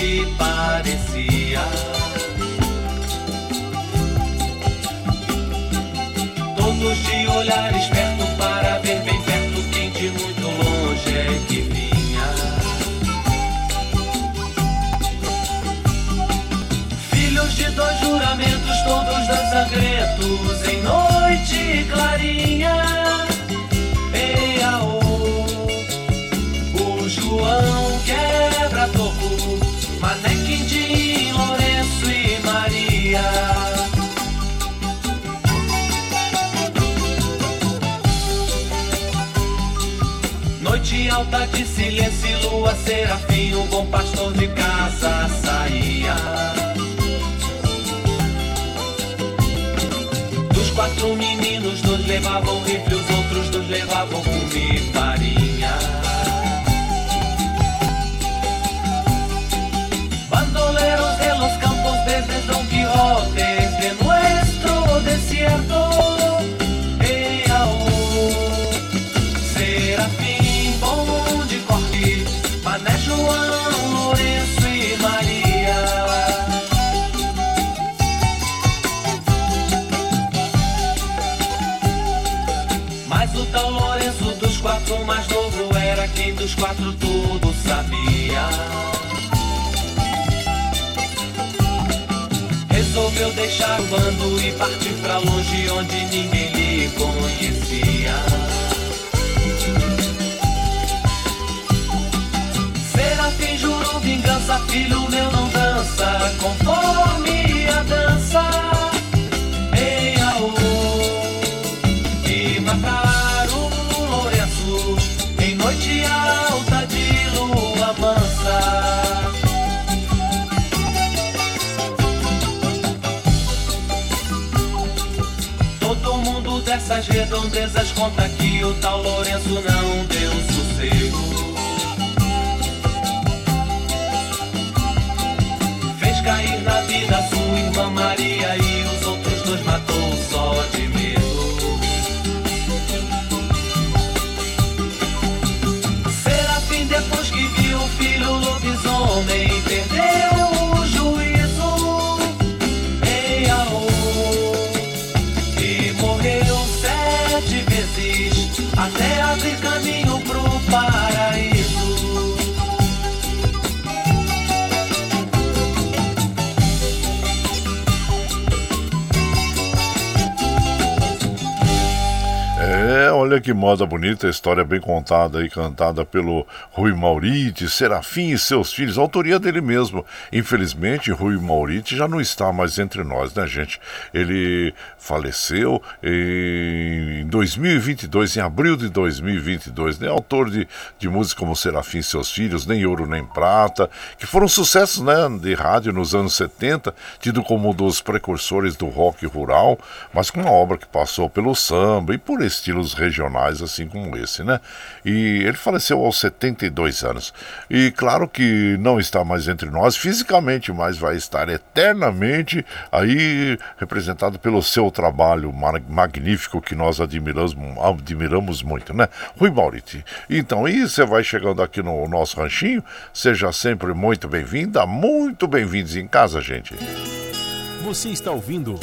Se parecia. Todos de olhar esperto para ver alta de silêncio e lua, serafim, um bom pastor de casa saía. Dos quatro meninos, dois levavam rifle, os outros dois levavam comida farinha. desde Don Quijote, de nuestro desierto. Dos quatro tudo sabia. resolveu deixar o bando e partir pra longe onde ninguém lhe conhecia. Serafim jurou vingança, filho meu não dança conforme a dança. Essas redondezas conta que o tal Lourenço não deu sossego. Fez cair na vida sua irmã Maria olha que moda bonita, história bem contada e cantada pelo Rui Mauriti, Serafim e seus filhos, autoria dele mesmo. Infelizmente, Rui Mauriti já não está mais entre nós, né, gente? Ele faleceu em 2022, em abril de 2022, né? Autor de, de músicas como Serafim e seus filhos, Nem Ouro Nem Prata, que foram sucessos, né, de rádio nos anos 70, tido como um dos precursores do rock rural, mas com uma obra que passou pelo samba e por estilos regionais assim como esse, né? E ele faleceu aos 72 anos. E claro que não está mais entre nós fisicamente, mas vai estar eternamente aí representado pelo seu trabalho magnífico que nós admiramos, admiramos muito, né? Rui Mauriti. Então, e você vai chegando aqui no nosso ranchinho, seja sempre muito bem-vinda, muito bem-vindos em casa, gente. Você está ouvindo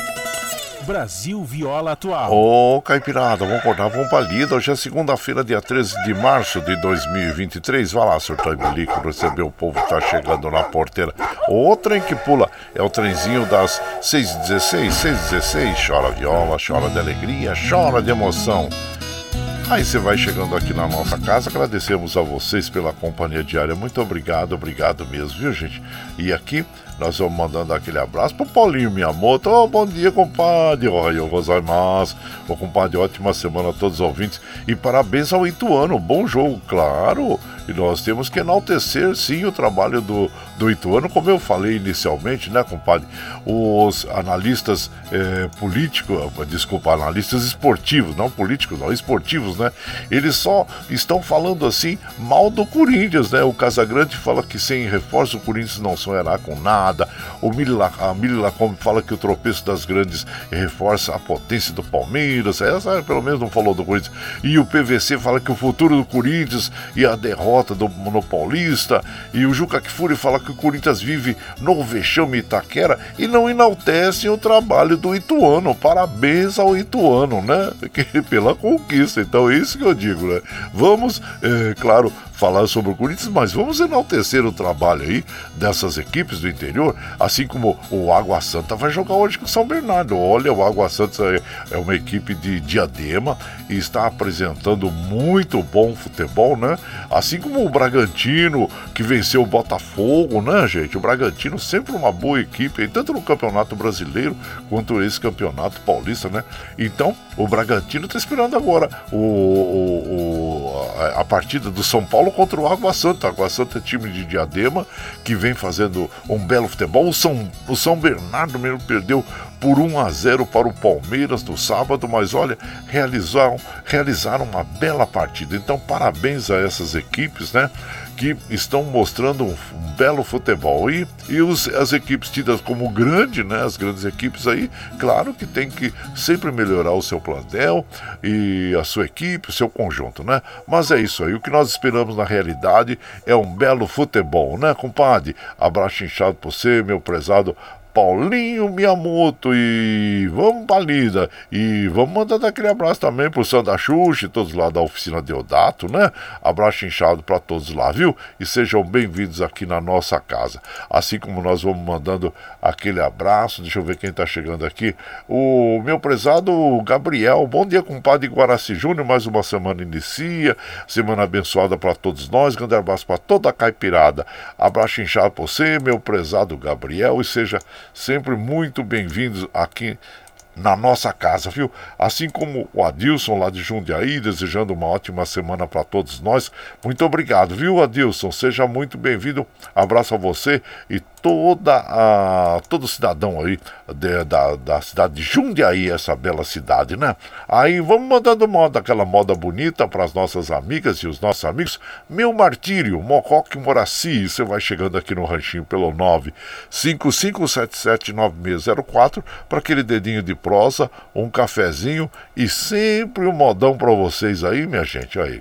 Brasil Viola Atual. Ô, oh, Caipirada, vamos acordar, vamos pra lida. Hoje é segunda-feira, dia 13 de março de 2023. Vai lá, surtou e bilico, receber o povo que tá chegando na porteira. O trem que pula é o trenzinho das 6h16, 6h16. Chora viola, chora de alegria, chora de emoção. Aí você vai chegando aqui na nossa casa, agradecemos a vocês pela companhia diária. Muito obrigado, obrigado mesmo, viu, gente? E aqui nós vamos mandando aquele abraço pro Paulinho Miyamoto. Oh, bom dia, compadre. Oi, gozaimasu. Ô, compadre, ótima semana a todos os ouvintes. E parabéns ao Ituano. Bom jogo, claro. E nós temos que enaltecer, sim, o trabalho do, do Ituano, como eu falei inicialmente, né, compadre? Os analistas é, políticos, desculpa, analistas esportivos, não políticos, não, esportivos, né? Eles só estão falando assim mal do Corinthians, né? O Casagrande fala que sem reforço o Corinthians não sonhará com nada. O a Mili Lacombe fala que o tropeço das grandes reforça a potência do Palmeiras. Essa pelo menos não falou do Corinthians. E o PVC fala que o futuro do Corinthians e a derrota derrota do, no Paulista. E o Juca Kfouri fala que o Corinthians vive no vexame Itaquera e não enaltecem o trabalho do Ituano. Parabéns ao Ituano, né? Que, pela conquista. Então é isso que eu digo, né? Vamos, é, claro, falar sobre o Corinthians, mas vamos enaltecer o trabalho aí dessas equipes do interior, assim como o Água Santa vai jogar hoje com o São Bernardo. Olha, o Água Santa é, é uma equipe de diadema e está apresentando muito bom futebol, né? Assim como o Bragantino, que venceu o Botafogo, né, gente? O Bragantino sempre uma boa equipe, tanto no Campeonato Brasileiro quanto esse Campeonato Paulista, né? Então, o Bragantino está esperando agora o, o, o, a partida do São Paulo contra o Água Santa. Água Santa é time de Diadema que vem fazendo um belo futebol. O São, o São Bernardo mesmo perdeu por 1 a 0 para o Palmeiras no sábado, mas olha, realizaram, realizaram uma bela partida. Então, parabéns a essas equipes, né? que estão mostrando um, belo futebol. E, e os, as equipes tidas como grande, né, as grandes equipes aí, claro que tem que sempre melhorar o seu plantel e a sua equipe, o seu conjunto, né? Mas é isso aí, o que nós esperamos na realidade é um belo futebol, né, compadre? Abraço inchado por você, meu prezado Paulinho Miyamoto e vamos pra lida. E vamos mandar aquele abraço também pro Sandra Xuxa e todos lá da oficina Deodato, né? Abraço inchado para todos lá, viu? E sejam bem-vindos aqui na nossa casa. Assim como nós vamos mandando aquele abraço, deixa eu ver quem tá chegando aqui. O meu prezado Gabriel, bom dia, compadre Guaraci Júnior. Mais uma semana inicia, semana abençoada para todos nós. Grande abraço para toda a caipirada. Abraço inchado pra você, meu prezado Gabriel, e seja sempre muito bem-vindos aqui na nossa casa, viu? Assim como o Adilson lá de Jundiaí, desejando uma ótima semana para todos nós. Muito obrigado, viu, Adilson? Seja muito bem-vindo. Abraço a você e toda a, todo cidadão aí de, da, da cidade de Jundiaí, essa bela cidade, né? Aí vamos mandando moda, aquela moda bonita para as nossas amigas e os nossos amigos. Meu Martírio, Mocoque Moraci, você vai chegando aqui no ranchinho pelo 955779604 para aquele dedinho de prosa, um cafezinho e sempre um modão para vocês aí, minha gente, aí.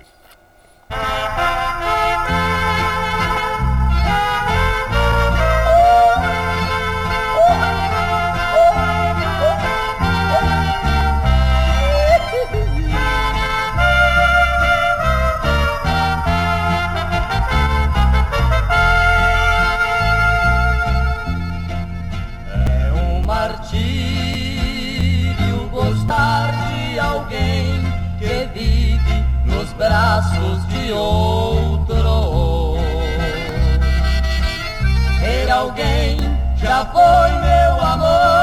Que vive nos braços de outro. Ter alguém já foi meu amor.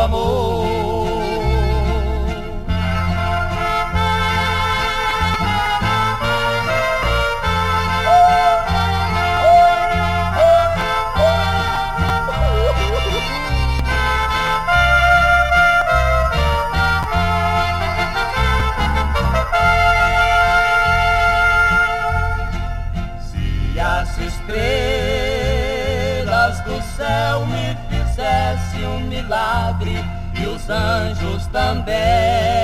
Amor. Anjos também.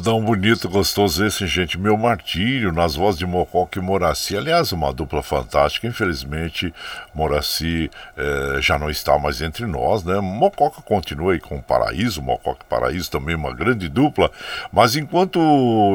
Modão bonito, gostoso esse, gente. Meu Martírio, nas vozes de Mococa e Moraci. Aliás, uma dupla fantástica. Infelizmente, Moraci eh, já não está mais entre nós, né? Mococa continua aí com o Paraíso, Mococa e Paraíso também uma grande dupla. Mas enquanto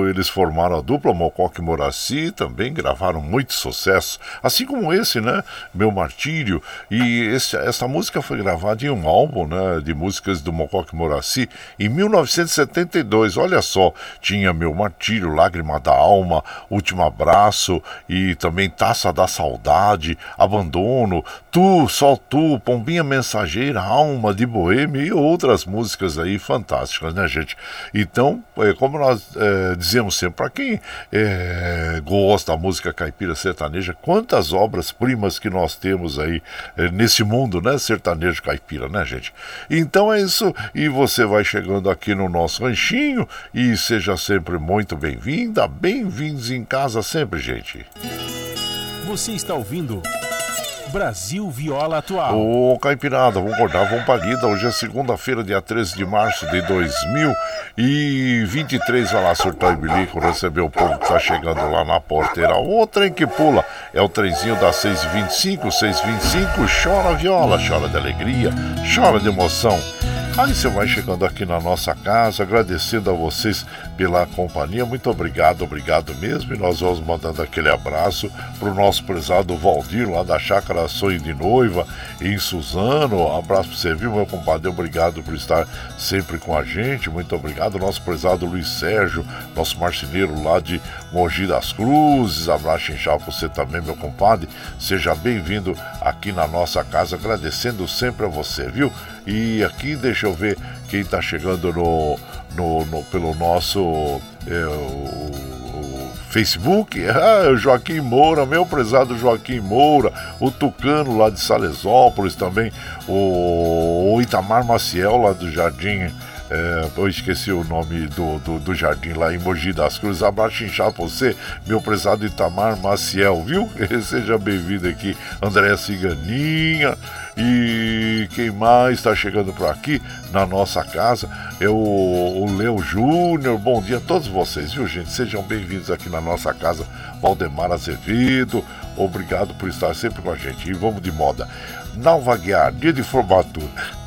eles formaram a dupla, Mococa e Moraci também gravaram muito sucesso. Assim como esse, né? Meu Martírio. E esse, essa música foi gravada em um álbum, né? De músicas do Mococa e Moraci em 1972. Olha só, tinha Meu Martírio, Lágrima da Alma, Último Abraço e também Taça da Saudade, Abandono, Tu, Só Tu, Pombinha Mensageira, Alma de Boêmia e outras músicas aí fantásticas, né, gente? Então, é, como nós é, dizemos sempre, para quem é, gosta da música caipira sertaneja, quantas obras-primas que nós temos aí é, nesse mundo, né, sertanejo caipira, né, gente? Então é isso, e você vai chegando aqui no nosso ranchinho e seja sempre muito bem-vinda, bem-vindos em casa sempre, gente. Você está ouvindo Brasil Viola Atual. Ô, Caipirada, vamos acordar, vamos pra lida. Hoje é segunda-feira, dia 13 de março de 2023. Vai lá, surtar e bilico, receber o povo que tá chegando lá na porteira. O trem que pula é o trenzinho das 6h25, 6h25. Chora viola, chora de alegria, chora de emoção. Aí você vai chegando aqui na nossa casa, agradecendo a vocês pela companhia. Muito obrigado, obrigado mesmo. E nós vamos mandando aquele abraço para o nosso prezado Valdir, lá da Chácara Sonho de Noiva, em Suzano. Um abraço para você, viu, meu compadre? Obrigado por estar sempre com a gente. Muito obrigado. Nosso prezado Luiz Sérgio, nosso marceneiro lá de Mogi das Cruzes. Abraço inchado para você também, meu compadre. Seja bem-vindo aqui na nossa casa, agradecendo sempre a você, viu? E aqui, deixa eu ver quem está chegando no, no, no, pelo nosso é, Facebook. Ah, Joaquim Moura, meu prezado Joaquim Moura, o Tucano lá de Salesópolis também, o, o Itamar Maciel lá do Jardim. É, eu esqueci o nome do, do, do, jardim lá em Mogi das Cruzes. Abraço inchado pra você, meu prezado Itamar Maciel, viu? Seja bem-vindo aqui, Andréa Ciganinha. E quem mais está chegando por aqui na nossa casa é o, o Leo Júnior. Bom dia a todos vocês, viu, gente? Sejam bem-vindos aqui na nossa casa, Valdemar Azevedo. Obrigado por estar sempre com a gente. E vamos de moda. Nalvaguear, dia de formatura.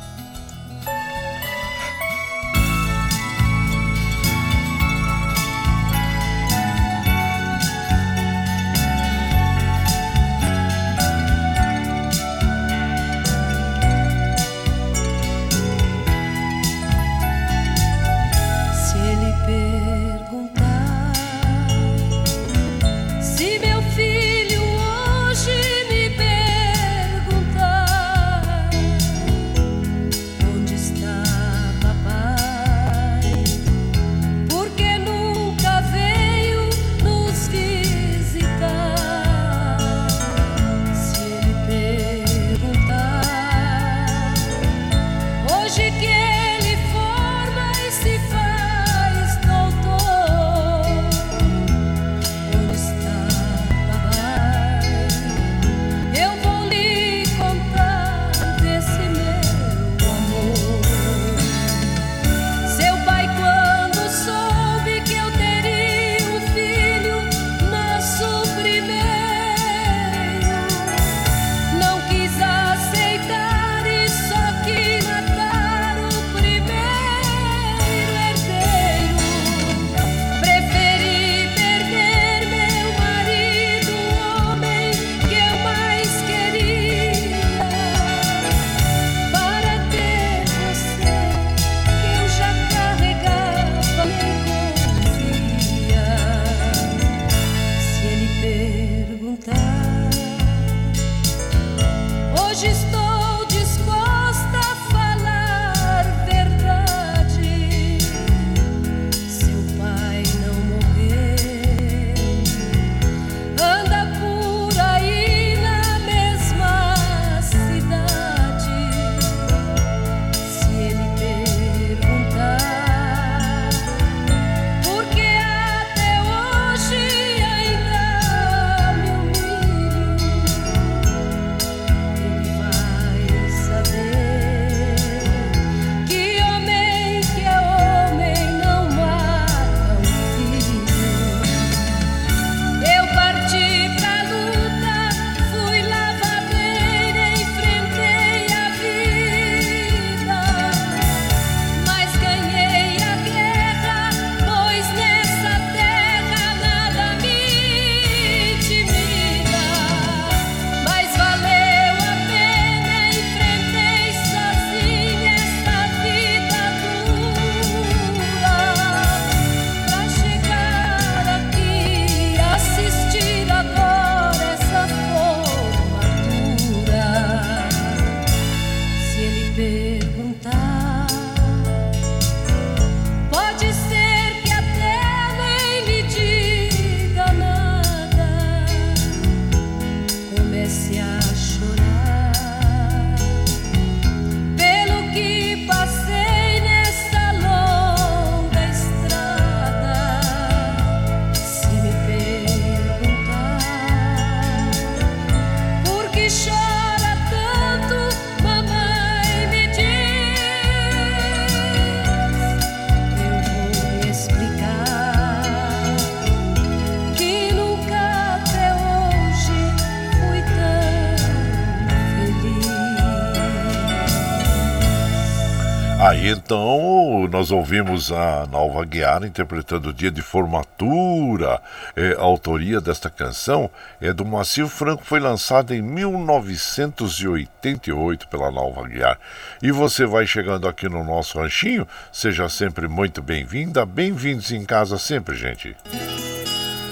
Nós ouvimos a Nalva Guiar interpretando o Dia de Formatura. É, a autoria desta canção é do Macio Franco, foi lançada em 1988 pela Nalva Guiar. E você vai chegando aqui no nosso ranchinho, seja sempre muito bem-vinda, bem-vindos em casa sempre, gente.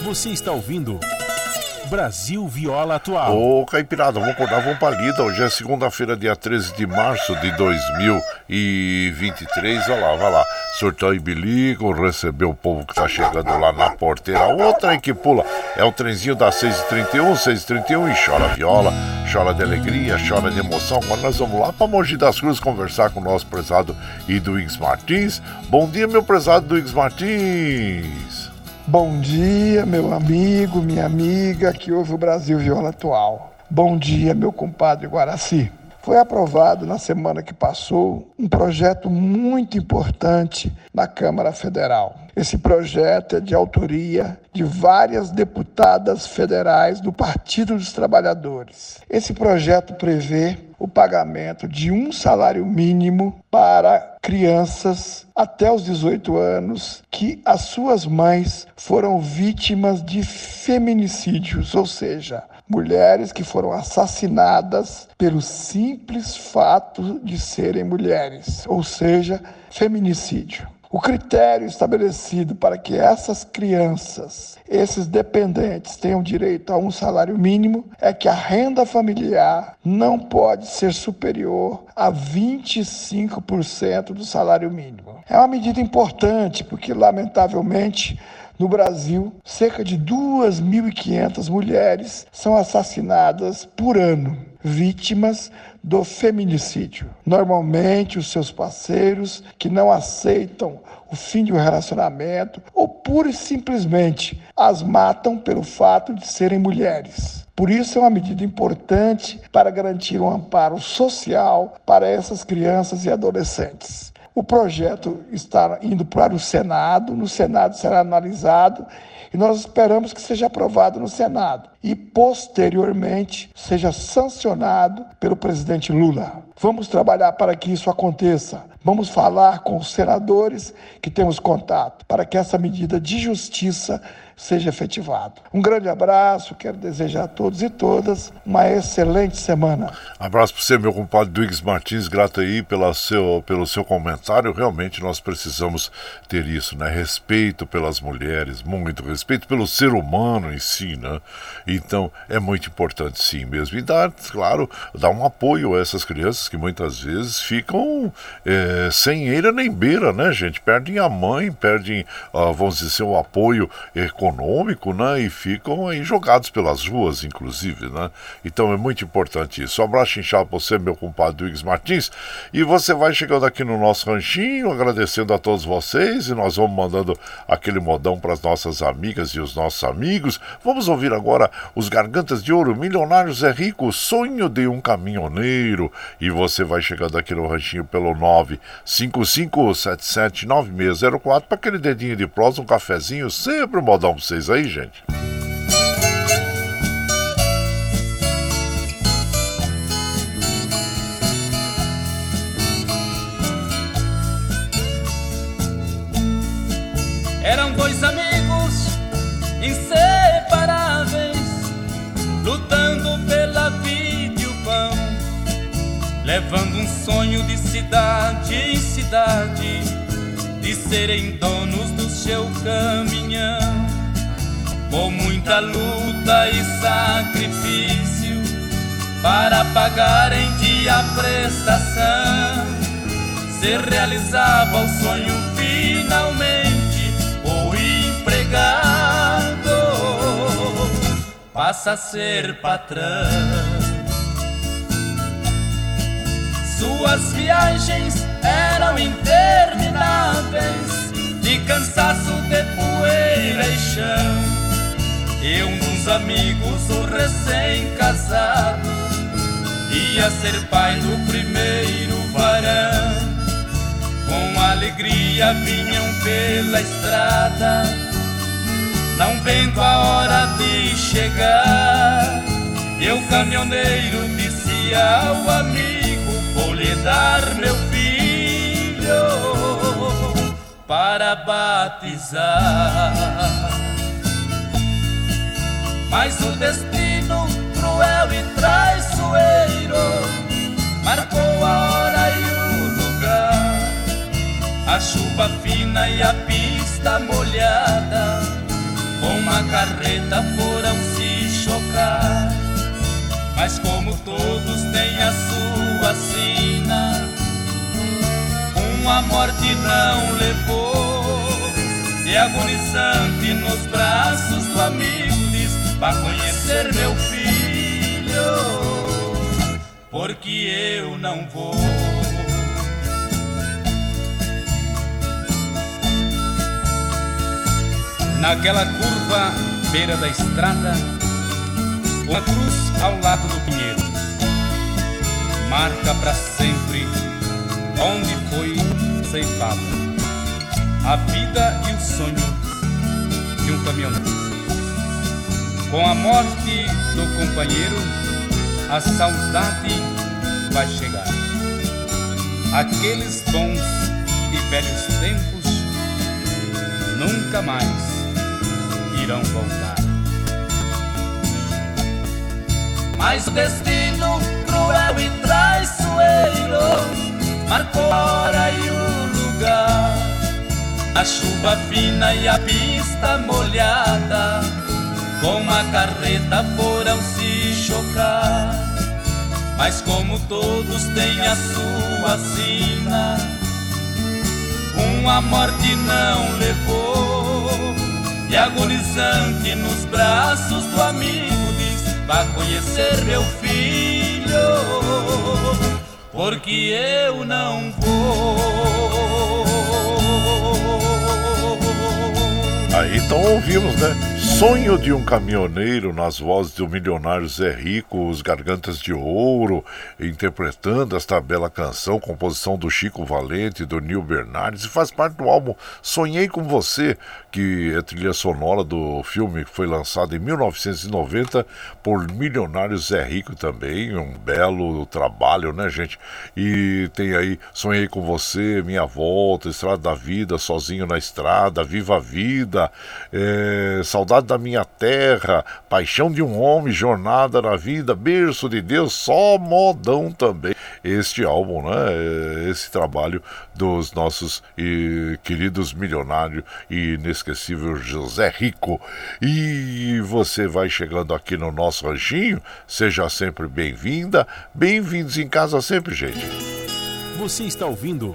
Você está ouvindo. Brasil Viola Atual. Ô, Caipirada, vamos acordar, vamos pra lida. Hoje é segunda-feira, dia 13 de março de 2023. Olha lá, vai lá. Surtão e bilico, recebeu o povo que tá chegando lá na porteira. Outra que pula é o trenzinho das 6h31, 6h31 e chora viola, chora de alegria, chora de emoção. Agora nós vamos lá pra Mogi das Cruzes conversar com o nosso prezado Iduígues Martins. Bom dia, meu prezado Iduígues Martins. Bom dia, meu amigo, minha amiga que ouve o Brasil Viola Atual. Bom dia, meu compadre Guaraci. Foi aprovado na semana que passou um projeto muito importante na Câmara Federal. Esse projeto é de autoria de várias deputadas federais do Partido dos Trabalhadores. Esse projeto prevê o pagamento de um salário mínimo para crianças até os 18 anos que as suas mães foram vítimas de feminicídios, ou seja, mulheres que foram assassinadas pelo simples fato de serem mulheres, ou seja, feminicídio. O critério estabelecido para que essas crianças, esses dependentes, tenham direito a um salário mínimo é que a renda familiar não pode ser superior a 25% do salário mínimo. É uma medida importante porque, lamentavelmente, no Brasil, cerca de 2.500 mulheres são assassinadas por ano, vítimas do feminicídio. Normalmente, os seus parceiros que não aceitam o fim de um relacionamento ou pura e simplesmente as matam pelo fato de serem mulheres. Por isso é uma medida importante para garantir um amparo social para essas crianças e adolescentes. O projeto está indo para o Senado, no Senado será analisado e nós esperamos que seja aprovado no Senado e, posteriormente, seja sancionado pelo presidente Lula. Vamos trabalhar para que isso aconteça. Vamos falar com os senadores que temos contato para que essa medida de justiça seja efetivado. Um grande abraço, quero desejar a todos e todas uma excelente semana. Abraço para você, meu compadre Duígues Martins, grato aí pela seu, pelo seu comentário. Realmente nós precisamos ter isso, né? Respeito pelas mulheres, muito respeito pelo ser humano em si, né? Então é muito importante sim mesmo. E dar, claro, dar um apoio a essas crianças que muitas vezes ficam é, sem eira nem beira, né, gente? Perdem a mãe, perdem, ah, vamos dizer, o apoio econômico econômico, né? E ficam aí jogados pelas ruas, inclusive, né? Então é muito importante isso. Um abraço inchado para você, meu compadre Wiggs Martins. E você vai chegando aqui no nosso ranchinho, agradecendo a todos vocês. E nós vamos mandando aquele modão para as nossas amigas e os nossos amigos. Vamos ouvir agora os Gargantas de Ouro, Milionários é Rico, Sonho de um Caminhoneiro. E você vai chegando aqui no ranchinho pelo 955779604 para aquele dedinho de prosa, um cafezinho, sempre um modão pra vocês aí, gente. Eram dois levando um sonho de cidade em cidade, de serem donos do seu caminhão com muita luta e sacrifício para pagar em dia a prestação. Se realizava o sonho finalmente, o empregado passa a ser patrão. Suas viagens eram intermináveis, de cansaço de poeira e chão e um dos amigos, o recém-casado, ia ser pai do primeiro varão. Com alegria vinham pela estrada, não vendo a hora de chegar. E o caminhoneiro disse ao amigo: dar meu filho para batizar. Mas o destino cruel e traiçoeiro marcou a hora e o lugar. A chuva fina e a pista molhada, com uma carreta foram se chocar. Mas como todos têm a sua sina, uma morte não levou. E agonizante nos braços do amigo diz: Vá conhecer meu filho, porque eu não vou. Naquela curva, beira da estrada, uma cruz ao lado do pinheiro marca para sempre onde foi ceifada a vida e o sonho de um caminhoneiro. Com a morte do companheiro, a saudade vai chegar. Aqueles bons e velhos tempos nunca mais irão voltar. Mas o destino cruel e traiçoeiro marcou a hora e o lugar. A chuva fina e a pista molhada, com a carreta foram se chocar. Mas como todos têm a sua sina, uma morte não levou. E agonizante nos braços do amigo diz: Vá conhecer meu filho porque eu não vou. Aí então ouvimos, né? Sonho de um caminhoneiro nas vozes do milionário Zé Rico, os Gargantas de Ouro, interpretando esta bela canção, composição do Chico Valente do Nil Bernardes, e faz parte do álbum Sonhei com Você, que é trilha sonora do filme que foi lançado em 1990 por milionário Zé Rico também, um belo trabalho, né, gente? E tem aí Sonhei com Você, Minha Volta, Estrada da Vida, Sozinho na Estrada, Viva a Vida, é, Saudade da minha terra, paixão de um homem, jornada na vida, berço de Deus, só modão também. Este álbum, né? Esse trabalho dos nossos e, queridos milionários e inesquecível José Rico. E você vai chegando aqui no nosso ranchinho, seja sempre bem-vinda, bem-vindos em casa sempre, gente. Você está ouvindo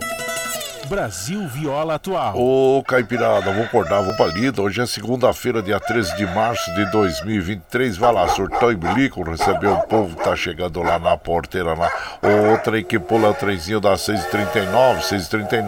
Brasil Viola Atual. Ô, Caipirada, vamos acordar, vamos pra lida. Hoje é segunda-feira, dia 13 de março de 2023. Vai lá, surtão e bilico, receber o povo que tá chegando lá na porteira lá. O trem que pula o trenzinho das 6h39, 6h39.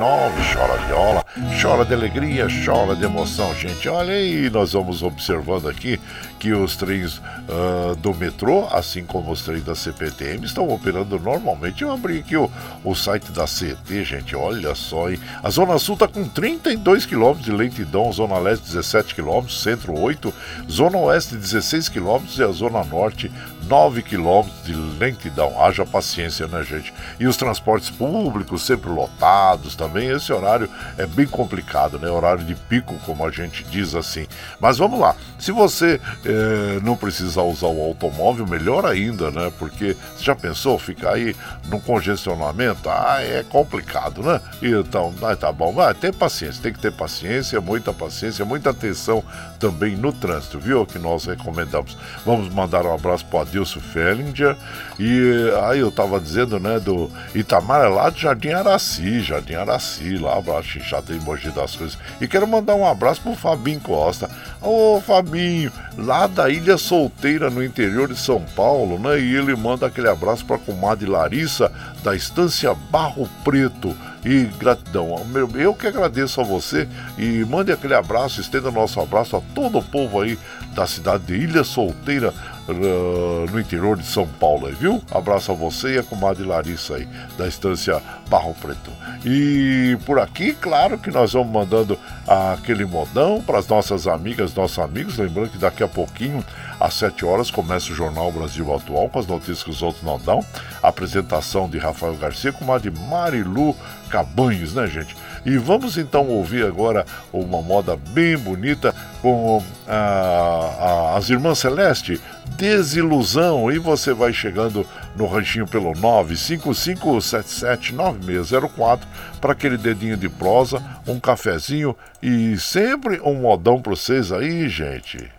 Chora viola, chora de alegria, chora de emoção, gente. Olha aí, nós vamos observando aqui que os trens uh, do metrô, assim como os trens da CPTM, estão operando normalmente. Eu abri aqui o, o site da CET, gente, olha só, hein? A Zona Sul está com 32 km de lentidão, Zona Leste 17 km, Centro 8, Zona Oeste 16 km e a Zona Norte 9 quilômetros de lentidão. Haja paciência, né, gente? E os transportes públicos sempre lotados também. Esse horário é bem complicado, né? Horário de pico, como a gente diz assim. Mas vamos lá. Se você é, não precisar usar o automóvel, melhor ainda, né? Porque você já pensou ficar aí no congestionamento? Ah, é complicado, né? Então, ah, tá bom. Ah, tem paciência, tem que ter paciência, muita paciência, muita atenção também no trânsito, viu? Que nós recomendamos. Vamos mandar um abraço para Adilson Fellinger. E aí eu tava dizendo, né, do Itamar é lá de Jardim Araci, Jardim Araci, lá abraço inchado em Mogi das Coisas. E quero mandar um abraço pro Fabinho Costa. Ô Fabinho, lá da Ilha Solteira, no interior de São Paulo, né? E ele manda aquele abraço pra comadre Larissa, da Estância Barro Preto e gratidão. Eu que agradeço a você e mande aquele abraço, estenda nosso abraço a todo o povo aí da cidade de Ilha Solteira, uh, no interior de São Paulo, viu? Abraço a você e a comadre Larissa aí, da estância Barro Preto. E por aqui, claro que nós vamos mandando aquele modão para as nossas amigas, nossos amigos. Lembrando que daqui a pouquinho, às 7 horas, começa o Jornal Brasil Atual com as notícias que os outros não dão. A apresentação de Rafael Garcia com a de Marilu Cabanhos, né, gente? E vamos então ouvir agora uma moda bem bonita com a, a, as Irmãs Celeste, Desilusão. E você vai chegando no ranchinho pelo 955779604 para aquele dedinho de prosa, um cafezinho e sempre um modão para vocês aí, gente.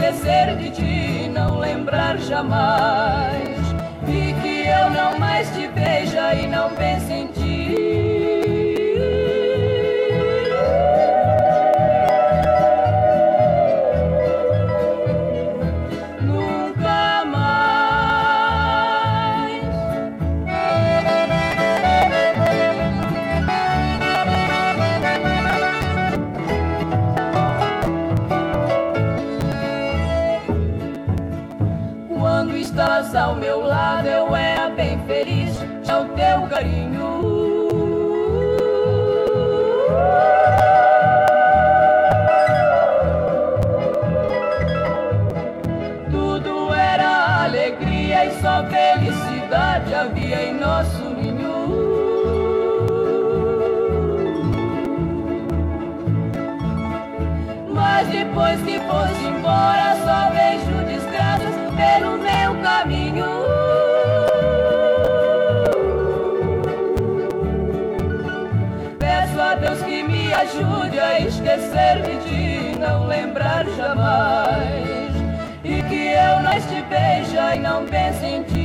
Esquecer de ti, não lembrar jamais. E que eu não mais te veja e não pense em ti. Ao meu lado eu era bem feliz ao teu carinho. Tudo era alegria e só felicidade havia em nosso ninho. Mas depois que fosse embora, só ajude a esquecer de não lembrar jamais. E que eu não te beija e não pense em ti.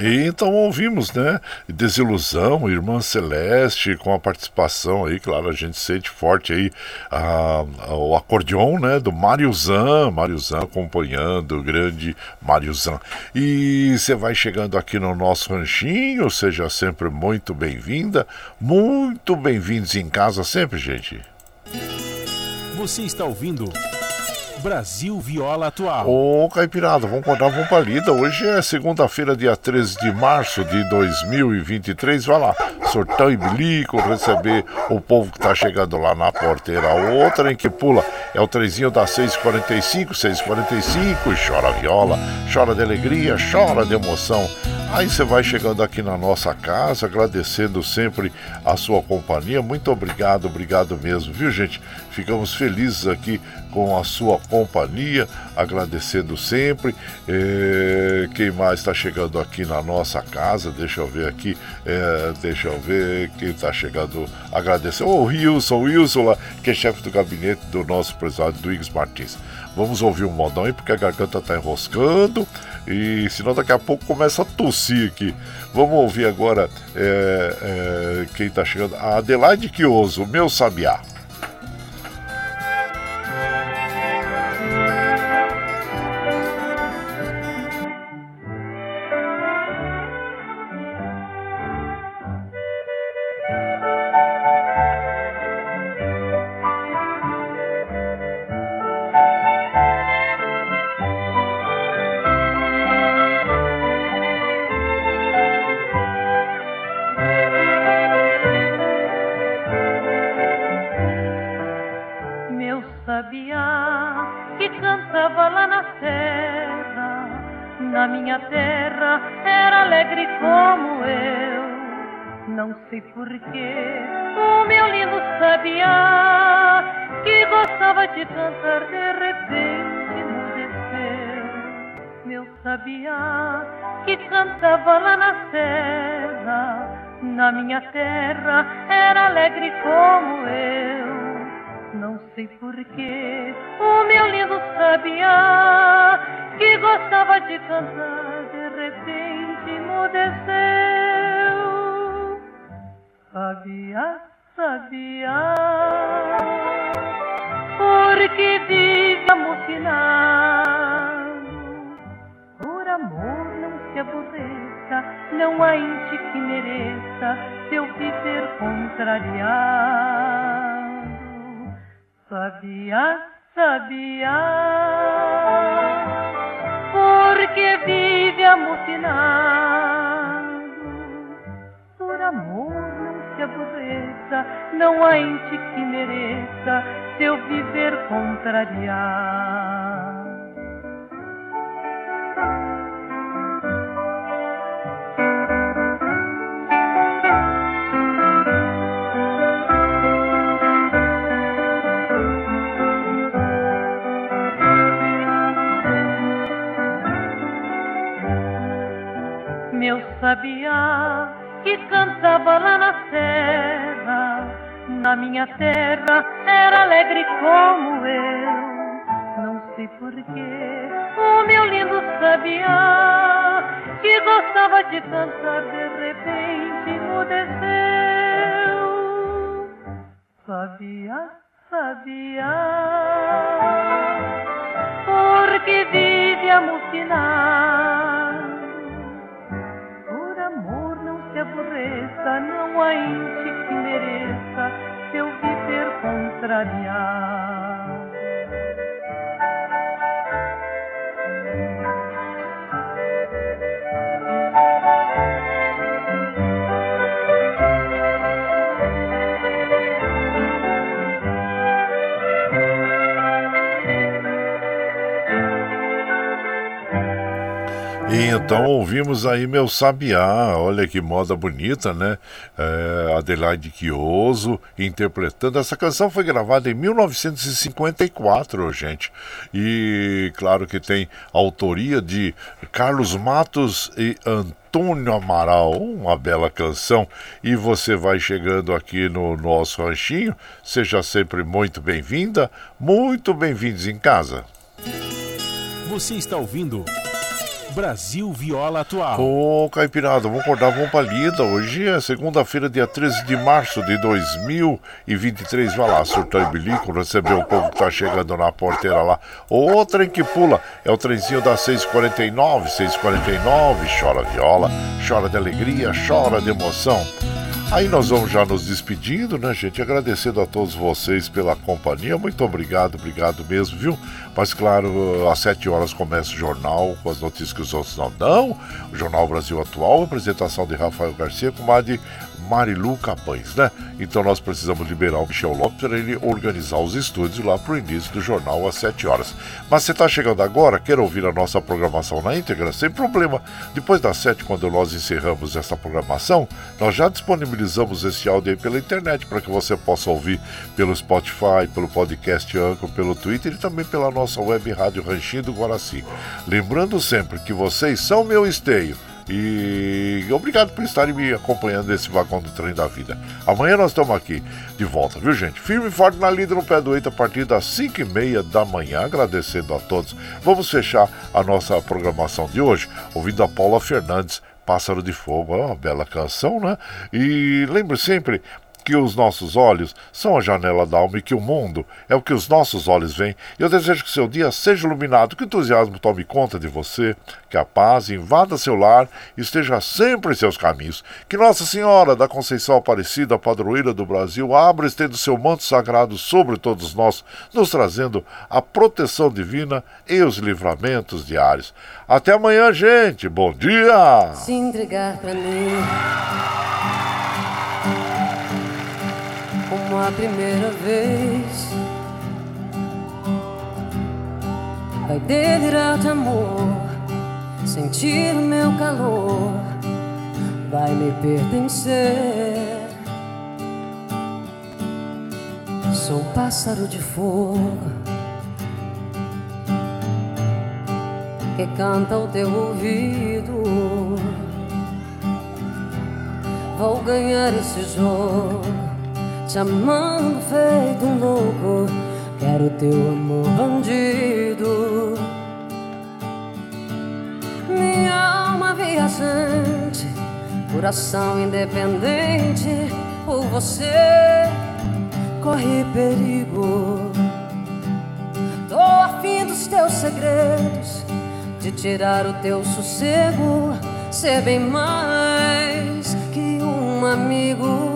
Aí então ouvimos, né? Desilusão, Irmã Celeste, com a participação aí, claro, a gente sente forte aí a, a, o acordeon, né? Do Mário Zan, Zan acompanhando o grande Mário Zan. E você vai chegando aqui no nosso ranchinho, seja sempre muito bem-vinda, muito bem-vindos em casa sempre, gente. Você está ouvindo. Brasil Viola Atual. Ô, Caipirada, vamos contar uma palida. Hoje é segunda-feira, dia 13 de março de 2023. Vai lá, sortão e bilico, receber o povo que tá chegando lá na porteira. Outra em que pula é o trezinho da 645, 645. Chora viola, chora de alegria, chora de emoção. Aí você vai chegando aqui na nossa casa, agradecendo sempre a sua companhia. Muito obrigado, obrigado mesmo, viu, gente? Ficamos felizes aqui com a sua companhia, agradecendo sempre. É, quem mais está chegando aqui na nossa casa? Deixa eu ver aqui, é, deixa eu ver quem está chegando. Agradecer. O oh, Wilson, Wilson lá, que é chefe do gabinete do nosso presidente Duígues Martins. Vamos ouvir um modão aí, porque a garganta está enroscando. E senão daqui a pouco começa a tossir aqui. Vamos ouvir agora é, é, quem está chegando. A Adelaide Quioso, meu sabiá. Sei porquê, o meu lindo sabiá, que gostava de cantar, de repente mudeceu. Meu sabiá, que cantava lá na serra, na minha terra, era alegre como eu. Não sei porquê, o meu lindo sabiá, que gostava de cantar, de repente mudeceu. Sabia, sabia, porque vive amofinado. Por amor não se aborreça, não há ente que mereça seu viver contrariado. Sabia, sabia, porque vive amofinado. Se aborreça, não há ente que mereça seu viver contrariar. Meu sabiá que cantava lá na serra. Na minha terra era alegre como eu. Não sei porquê, o meu lindo sabiá, que gostava de cantar, de repente mudeceu. Sabia, sabia, porque vive alucinado não há ente que mereça seu viver contrariar. E então ouvimos aí meu Sabiá, olha que moda bonita, né? É, Adelaide Quioso interpretando. Essa canção foi gravada em 1954, gente. E claro que tem autoria de Carlos Matos e Antônio Amaral, uma bela canção. E você vai chegando aqui no nosso ranchinho, seja sempre muito bem-vinda, muito bem-vindos em casa. Você está ouvindo. Brasil Viola Atual. Ô, Caipirada, vamos acordar, vamos pra lida. Hoje é segunda-feira, dia 13 de março de 2023. Vai lá, surtar e bilico, receber o povo que tá chegando na porteira lá. O trem que pula é o trenzinho das 6h49, 6h49. Chora viola, chora de alegria, chora de emoção. Aí nós vamos já nos despedindo, né, gente? Agradecendo a todos vocês pela companhia. Muito obrigado, obrigado mesmo, viu? Mas claro, às 7 horas começa o jornal com as notícias que os outros não dão. O Jornal Brasil Atual, apresentação de Rafael Garcia com a de Marilu Capães, né? Então nós precisamos liberar o Michel Lopes para ele organizar os estúdios lá para o início do jornal às 7 horas. Mas você está chegando agora, quer ouvir a nossa programação na íntegra? Sem problema. Depois das 7, quando nós encerramos essa programação, nós já disponibilizamos esse áudio aí pela internet para que você possa ouvir pelo Spotify, pelo podcast Anchor, pelo Twitter e também pela nossa web rádio Ranchinho do Guaraci. Lembrando sempre que vocês são meu esteio e obrigado por estarem me acompanhando nesse vagão do trem da vida. Amanhã nós estamos aqui de volta, viu gente? Firme e forte na lida no pé do eito a partir das 5 e meia da manhã, agradecendo a todos. Vamos fechar a nossa programação de hoje ouvindo a Paula Fernandes, Pássaro de Fogo, é uma bela canção, né? E lembre sempre, que os nossos olhos são a janela da alma e que o mundo é o que os nossos olhos veem. Eu desejo que seu dia seja iluminado, que o entusiasmo tome conta de você, que a paz invada seu lar e esteja sempre em seus caminhos. Que Nossa Senhora da Conceição Aparecida, padroeira do Brasil, abra e estenda seu manto sagrado sobre todos nós, nos trazendo a proteção divina e os livramentos diários. Até amanhã, gente. Bom dia! Se entregar mim a primeira vez. Vai delirar de amor sentir meu calor vai me pertencer. Sou pássaro de fogo que canta ao teu ouvido. Vou ganhar esse jogo, te amando feito um louco. Quero teu amor bandido. Minha alma viajante, coração independente, por você corre perigo. Tô afim dos teus segredos, de tirar o teu sossego, ser bem mais que um amigo.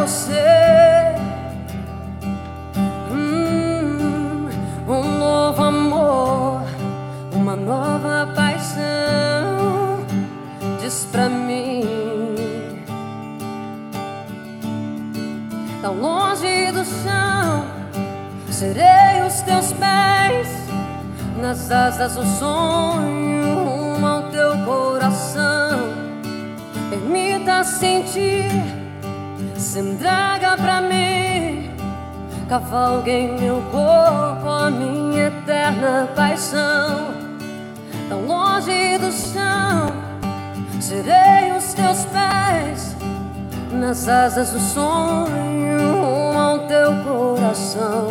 Você hum, um novo amor, uma nova paixão. Diz pra mim. tão longe do chão. Serei os teus pés nas asas do sonho, ao teu coração. Permita sentir, se entrega pra mim. Cavalgue em meu corpo a minha eterna paixão. Tão longe do chão, serei os teus pés nas asas do sonho rumo ao teu coração.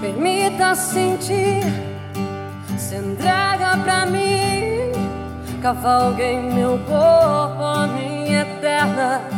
Permita sentir, se entrega pra mim. Cavalgue em meu corpo a minha eterna paixão.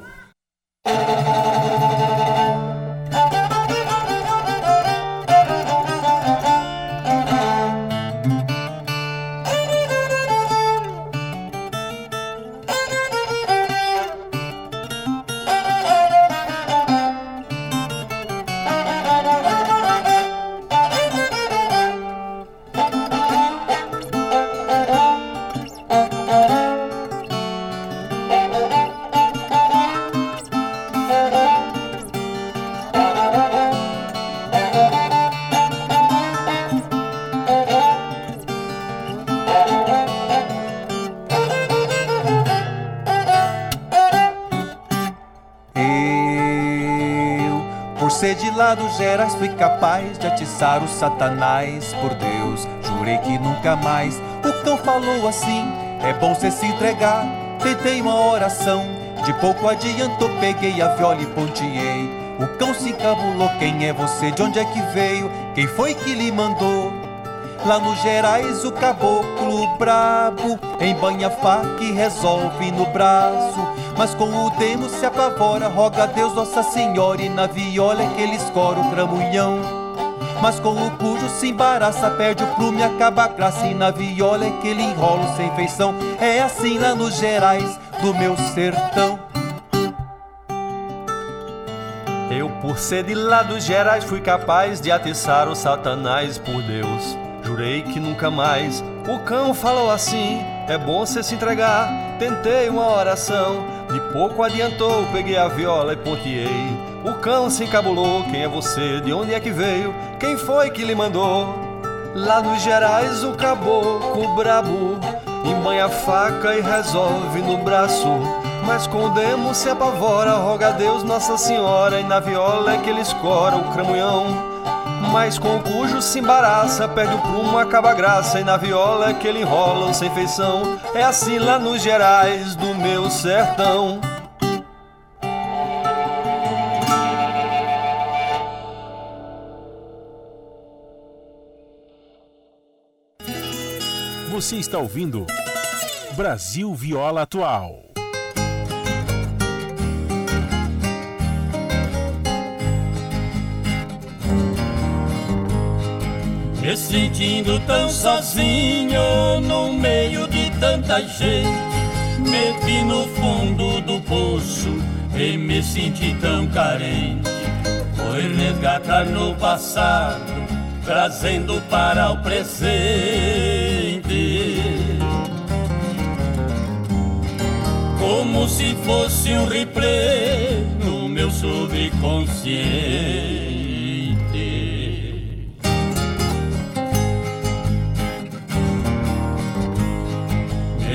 Dos Gerais, fui capaz de atiçar o Satanás. Por Deus, jurei que nunca mais. O cão falou assim: é bom cê se entregar. Tentei uma oração, de pouco adiantou, peguei a viola e ponteei. O cão se encabulou: quem é você? De onde é que veio? Quem foi que lhe mandou? Lá no Gerais o caboclo brabo Embanha a faca e resolve no braço Mas com o demo se apavora Roga a Deus Nossa Senhora E na viola é que ele escora o cramunhão Mas com o cujo se embaraça Perde o plume, acaba a graça E na viola é que ele enrola o sem feição É assim lá no Gerais do meu sertão Eu, por ser de lá dos Gerais, fui capaz de atiçar o Satanás por Deus. Jurei que nunca mais. O cão falou assim: é bom você se entregar. Tentei uma oração, de pouco adiantou. Peguei a viola e ponteei. O cão se encabulou: quem é você? De onde é que veio? Quem foi que lhe mandou? Lá nos Gerais, o caboclo brabo embanha a faca e resolve no braço. Mas com o demo se apavora, roga a Deus Nossa Senhora, e na viola é que ele escora o cramunhão. Mas com o cujo se embaraça, perde o prumo, acaba a graça, e na viola é que ele enrola sem feição. É assim lá nos Gerais do meu sertão. Você está ouvindo Brasil Viola Atual. Me sentindo tão sozinho no meio de tanta gente. Me vi no fundo do poço e me senti tão carente. Foi resgatar no passado, trazendo para o presente. Como se fosse um replay no meu subconsciente.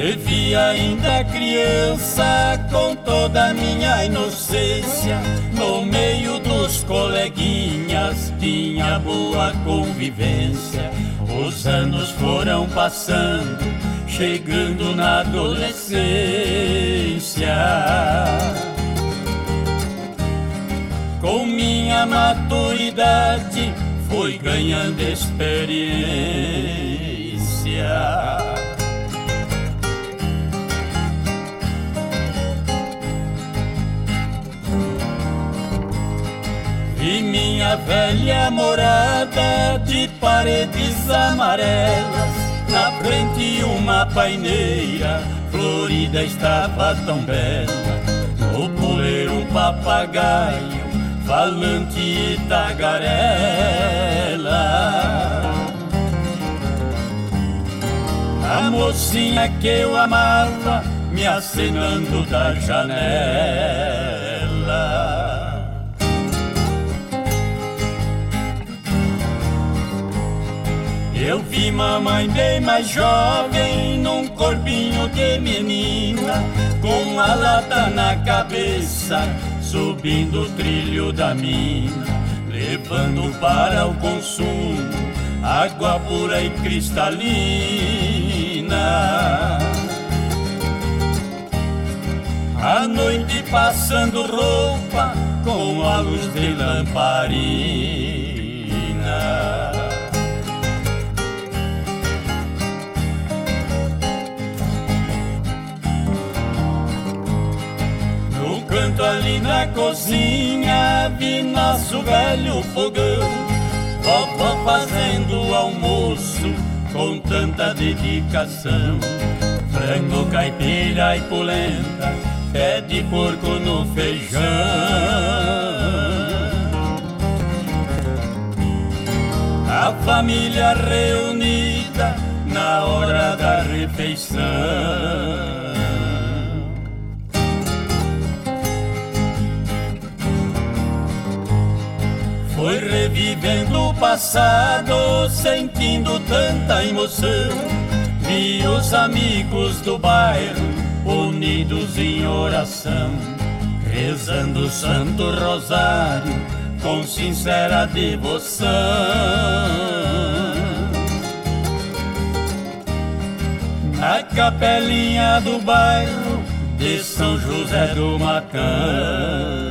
Me vi ainda criança com toda a minha inocência. No meio dos coleguinhas tinha boa convivência. Os anos foram passando, chegando na adolescência. Com minha maturidade fui ganhando experiência minha velha morada de paredes amarelas. Na frente uma paineira florida estava tão bela. No poleiro um papagaio falante e tagarela. A mocinha que eu amava me acenando da janela Eu vi mamãe bem mais jovem, num corpinho de menina, com a lata na cabeça, subindo o trilho da mina, levando para o consumo água pura e cristalina. A noite passando roupa com a luz de lamparina. Canto ali na cozinha vi nosso velho fogão, vovó fazendo almoço com tanta dedicação. Frango, caipira e polenta, pé de porco no feijão. A família reunida na hora da refeição. Foi revivendo o passado, sentindo tanta emoção. Vi os amigos do bairro unidos em oração, rezando o Santo Rosário com sincera devoção. Na capelinha do bairro de São José do Macão.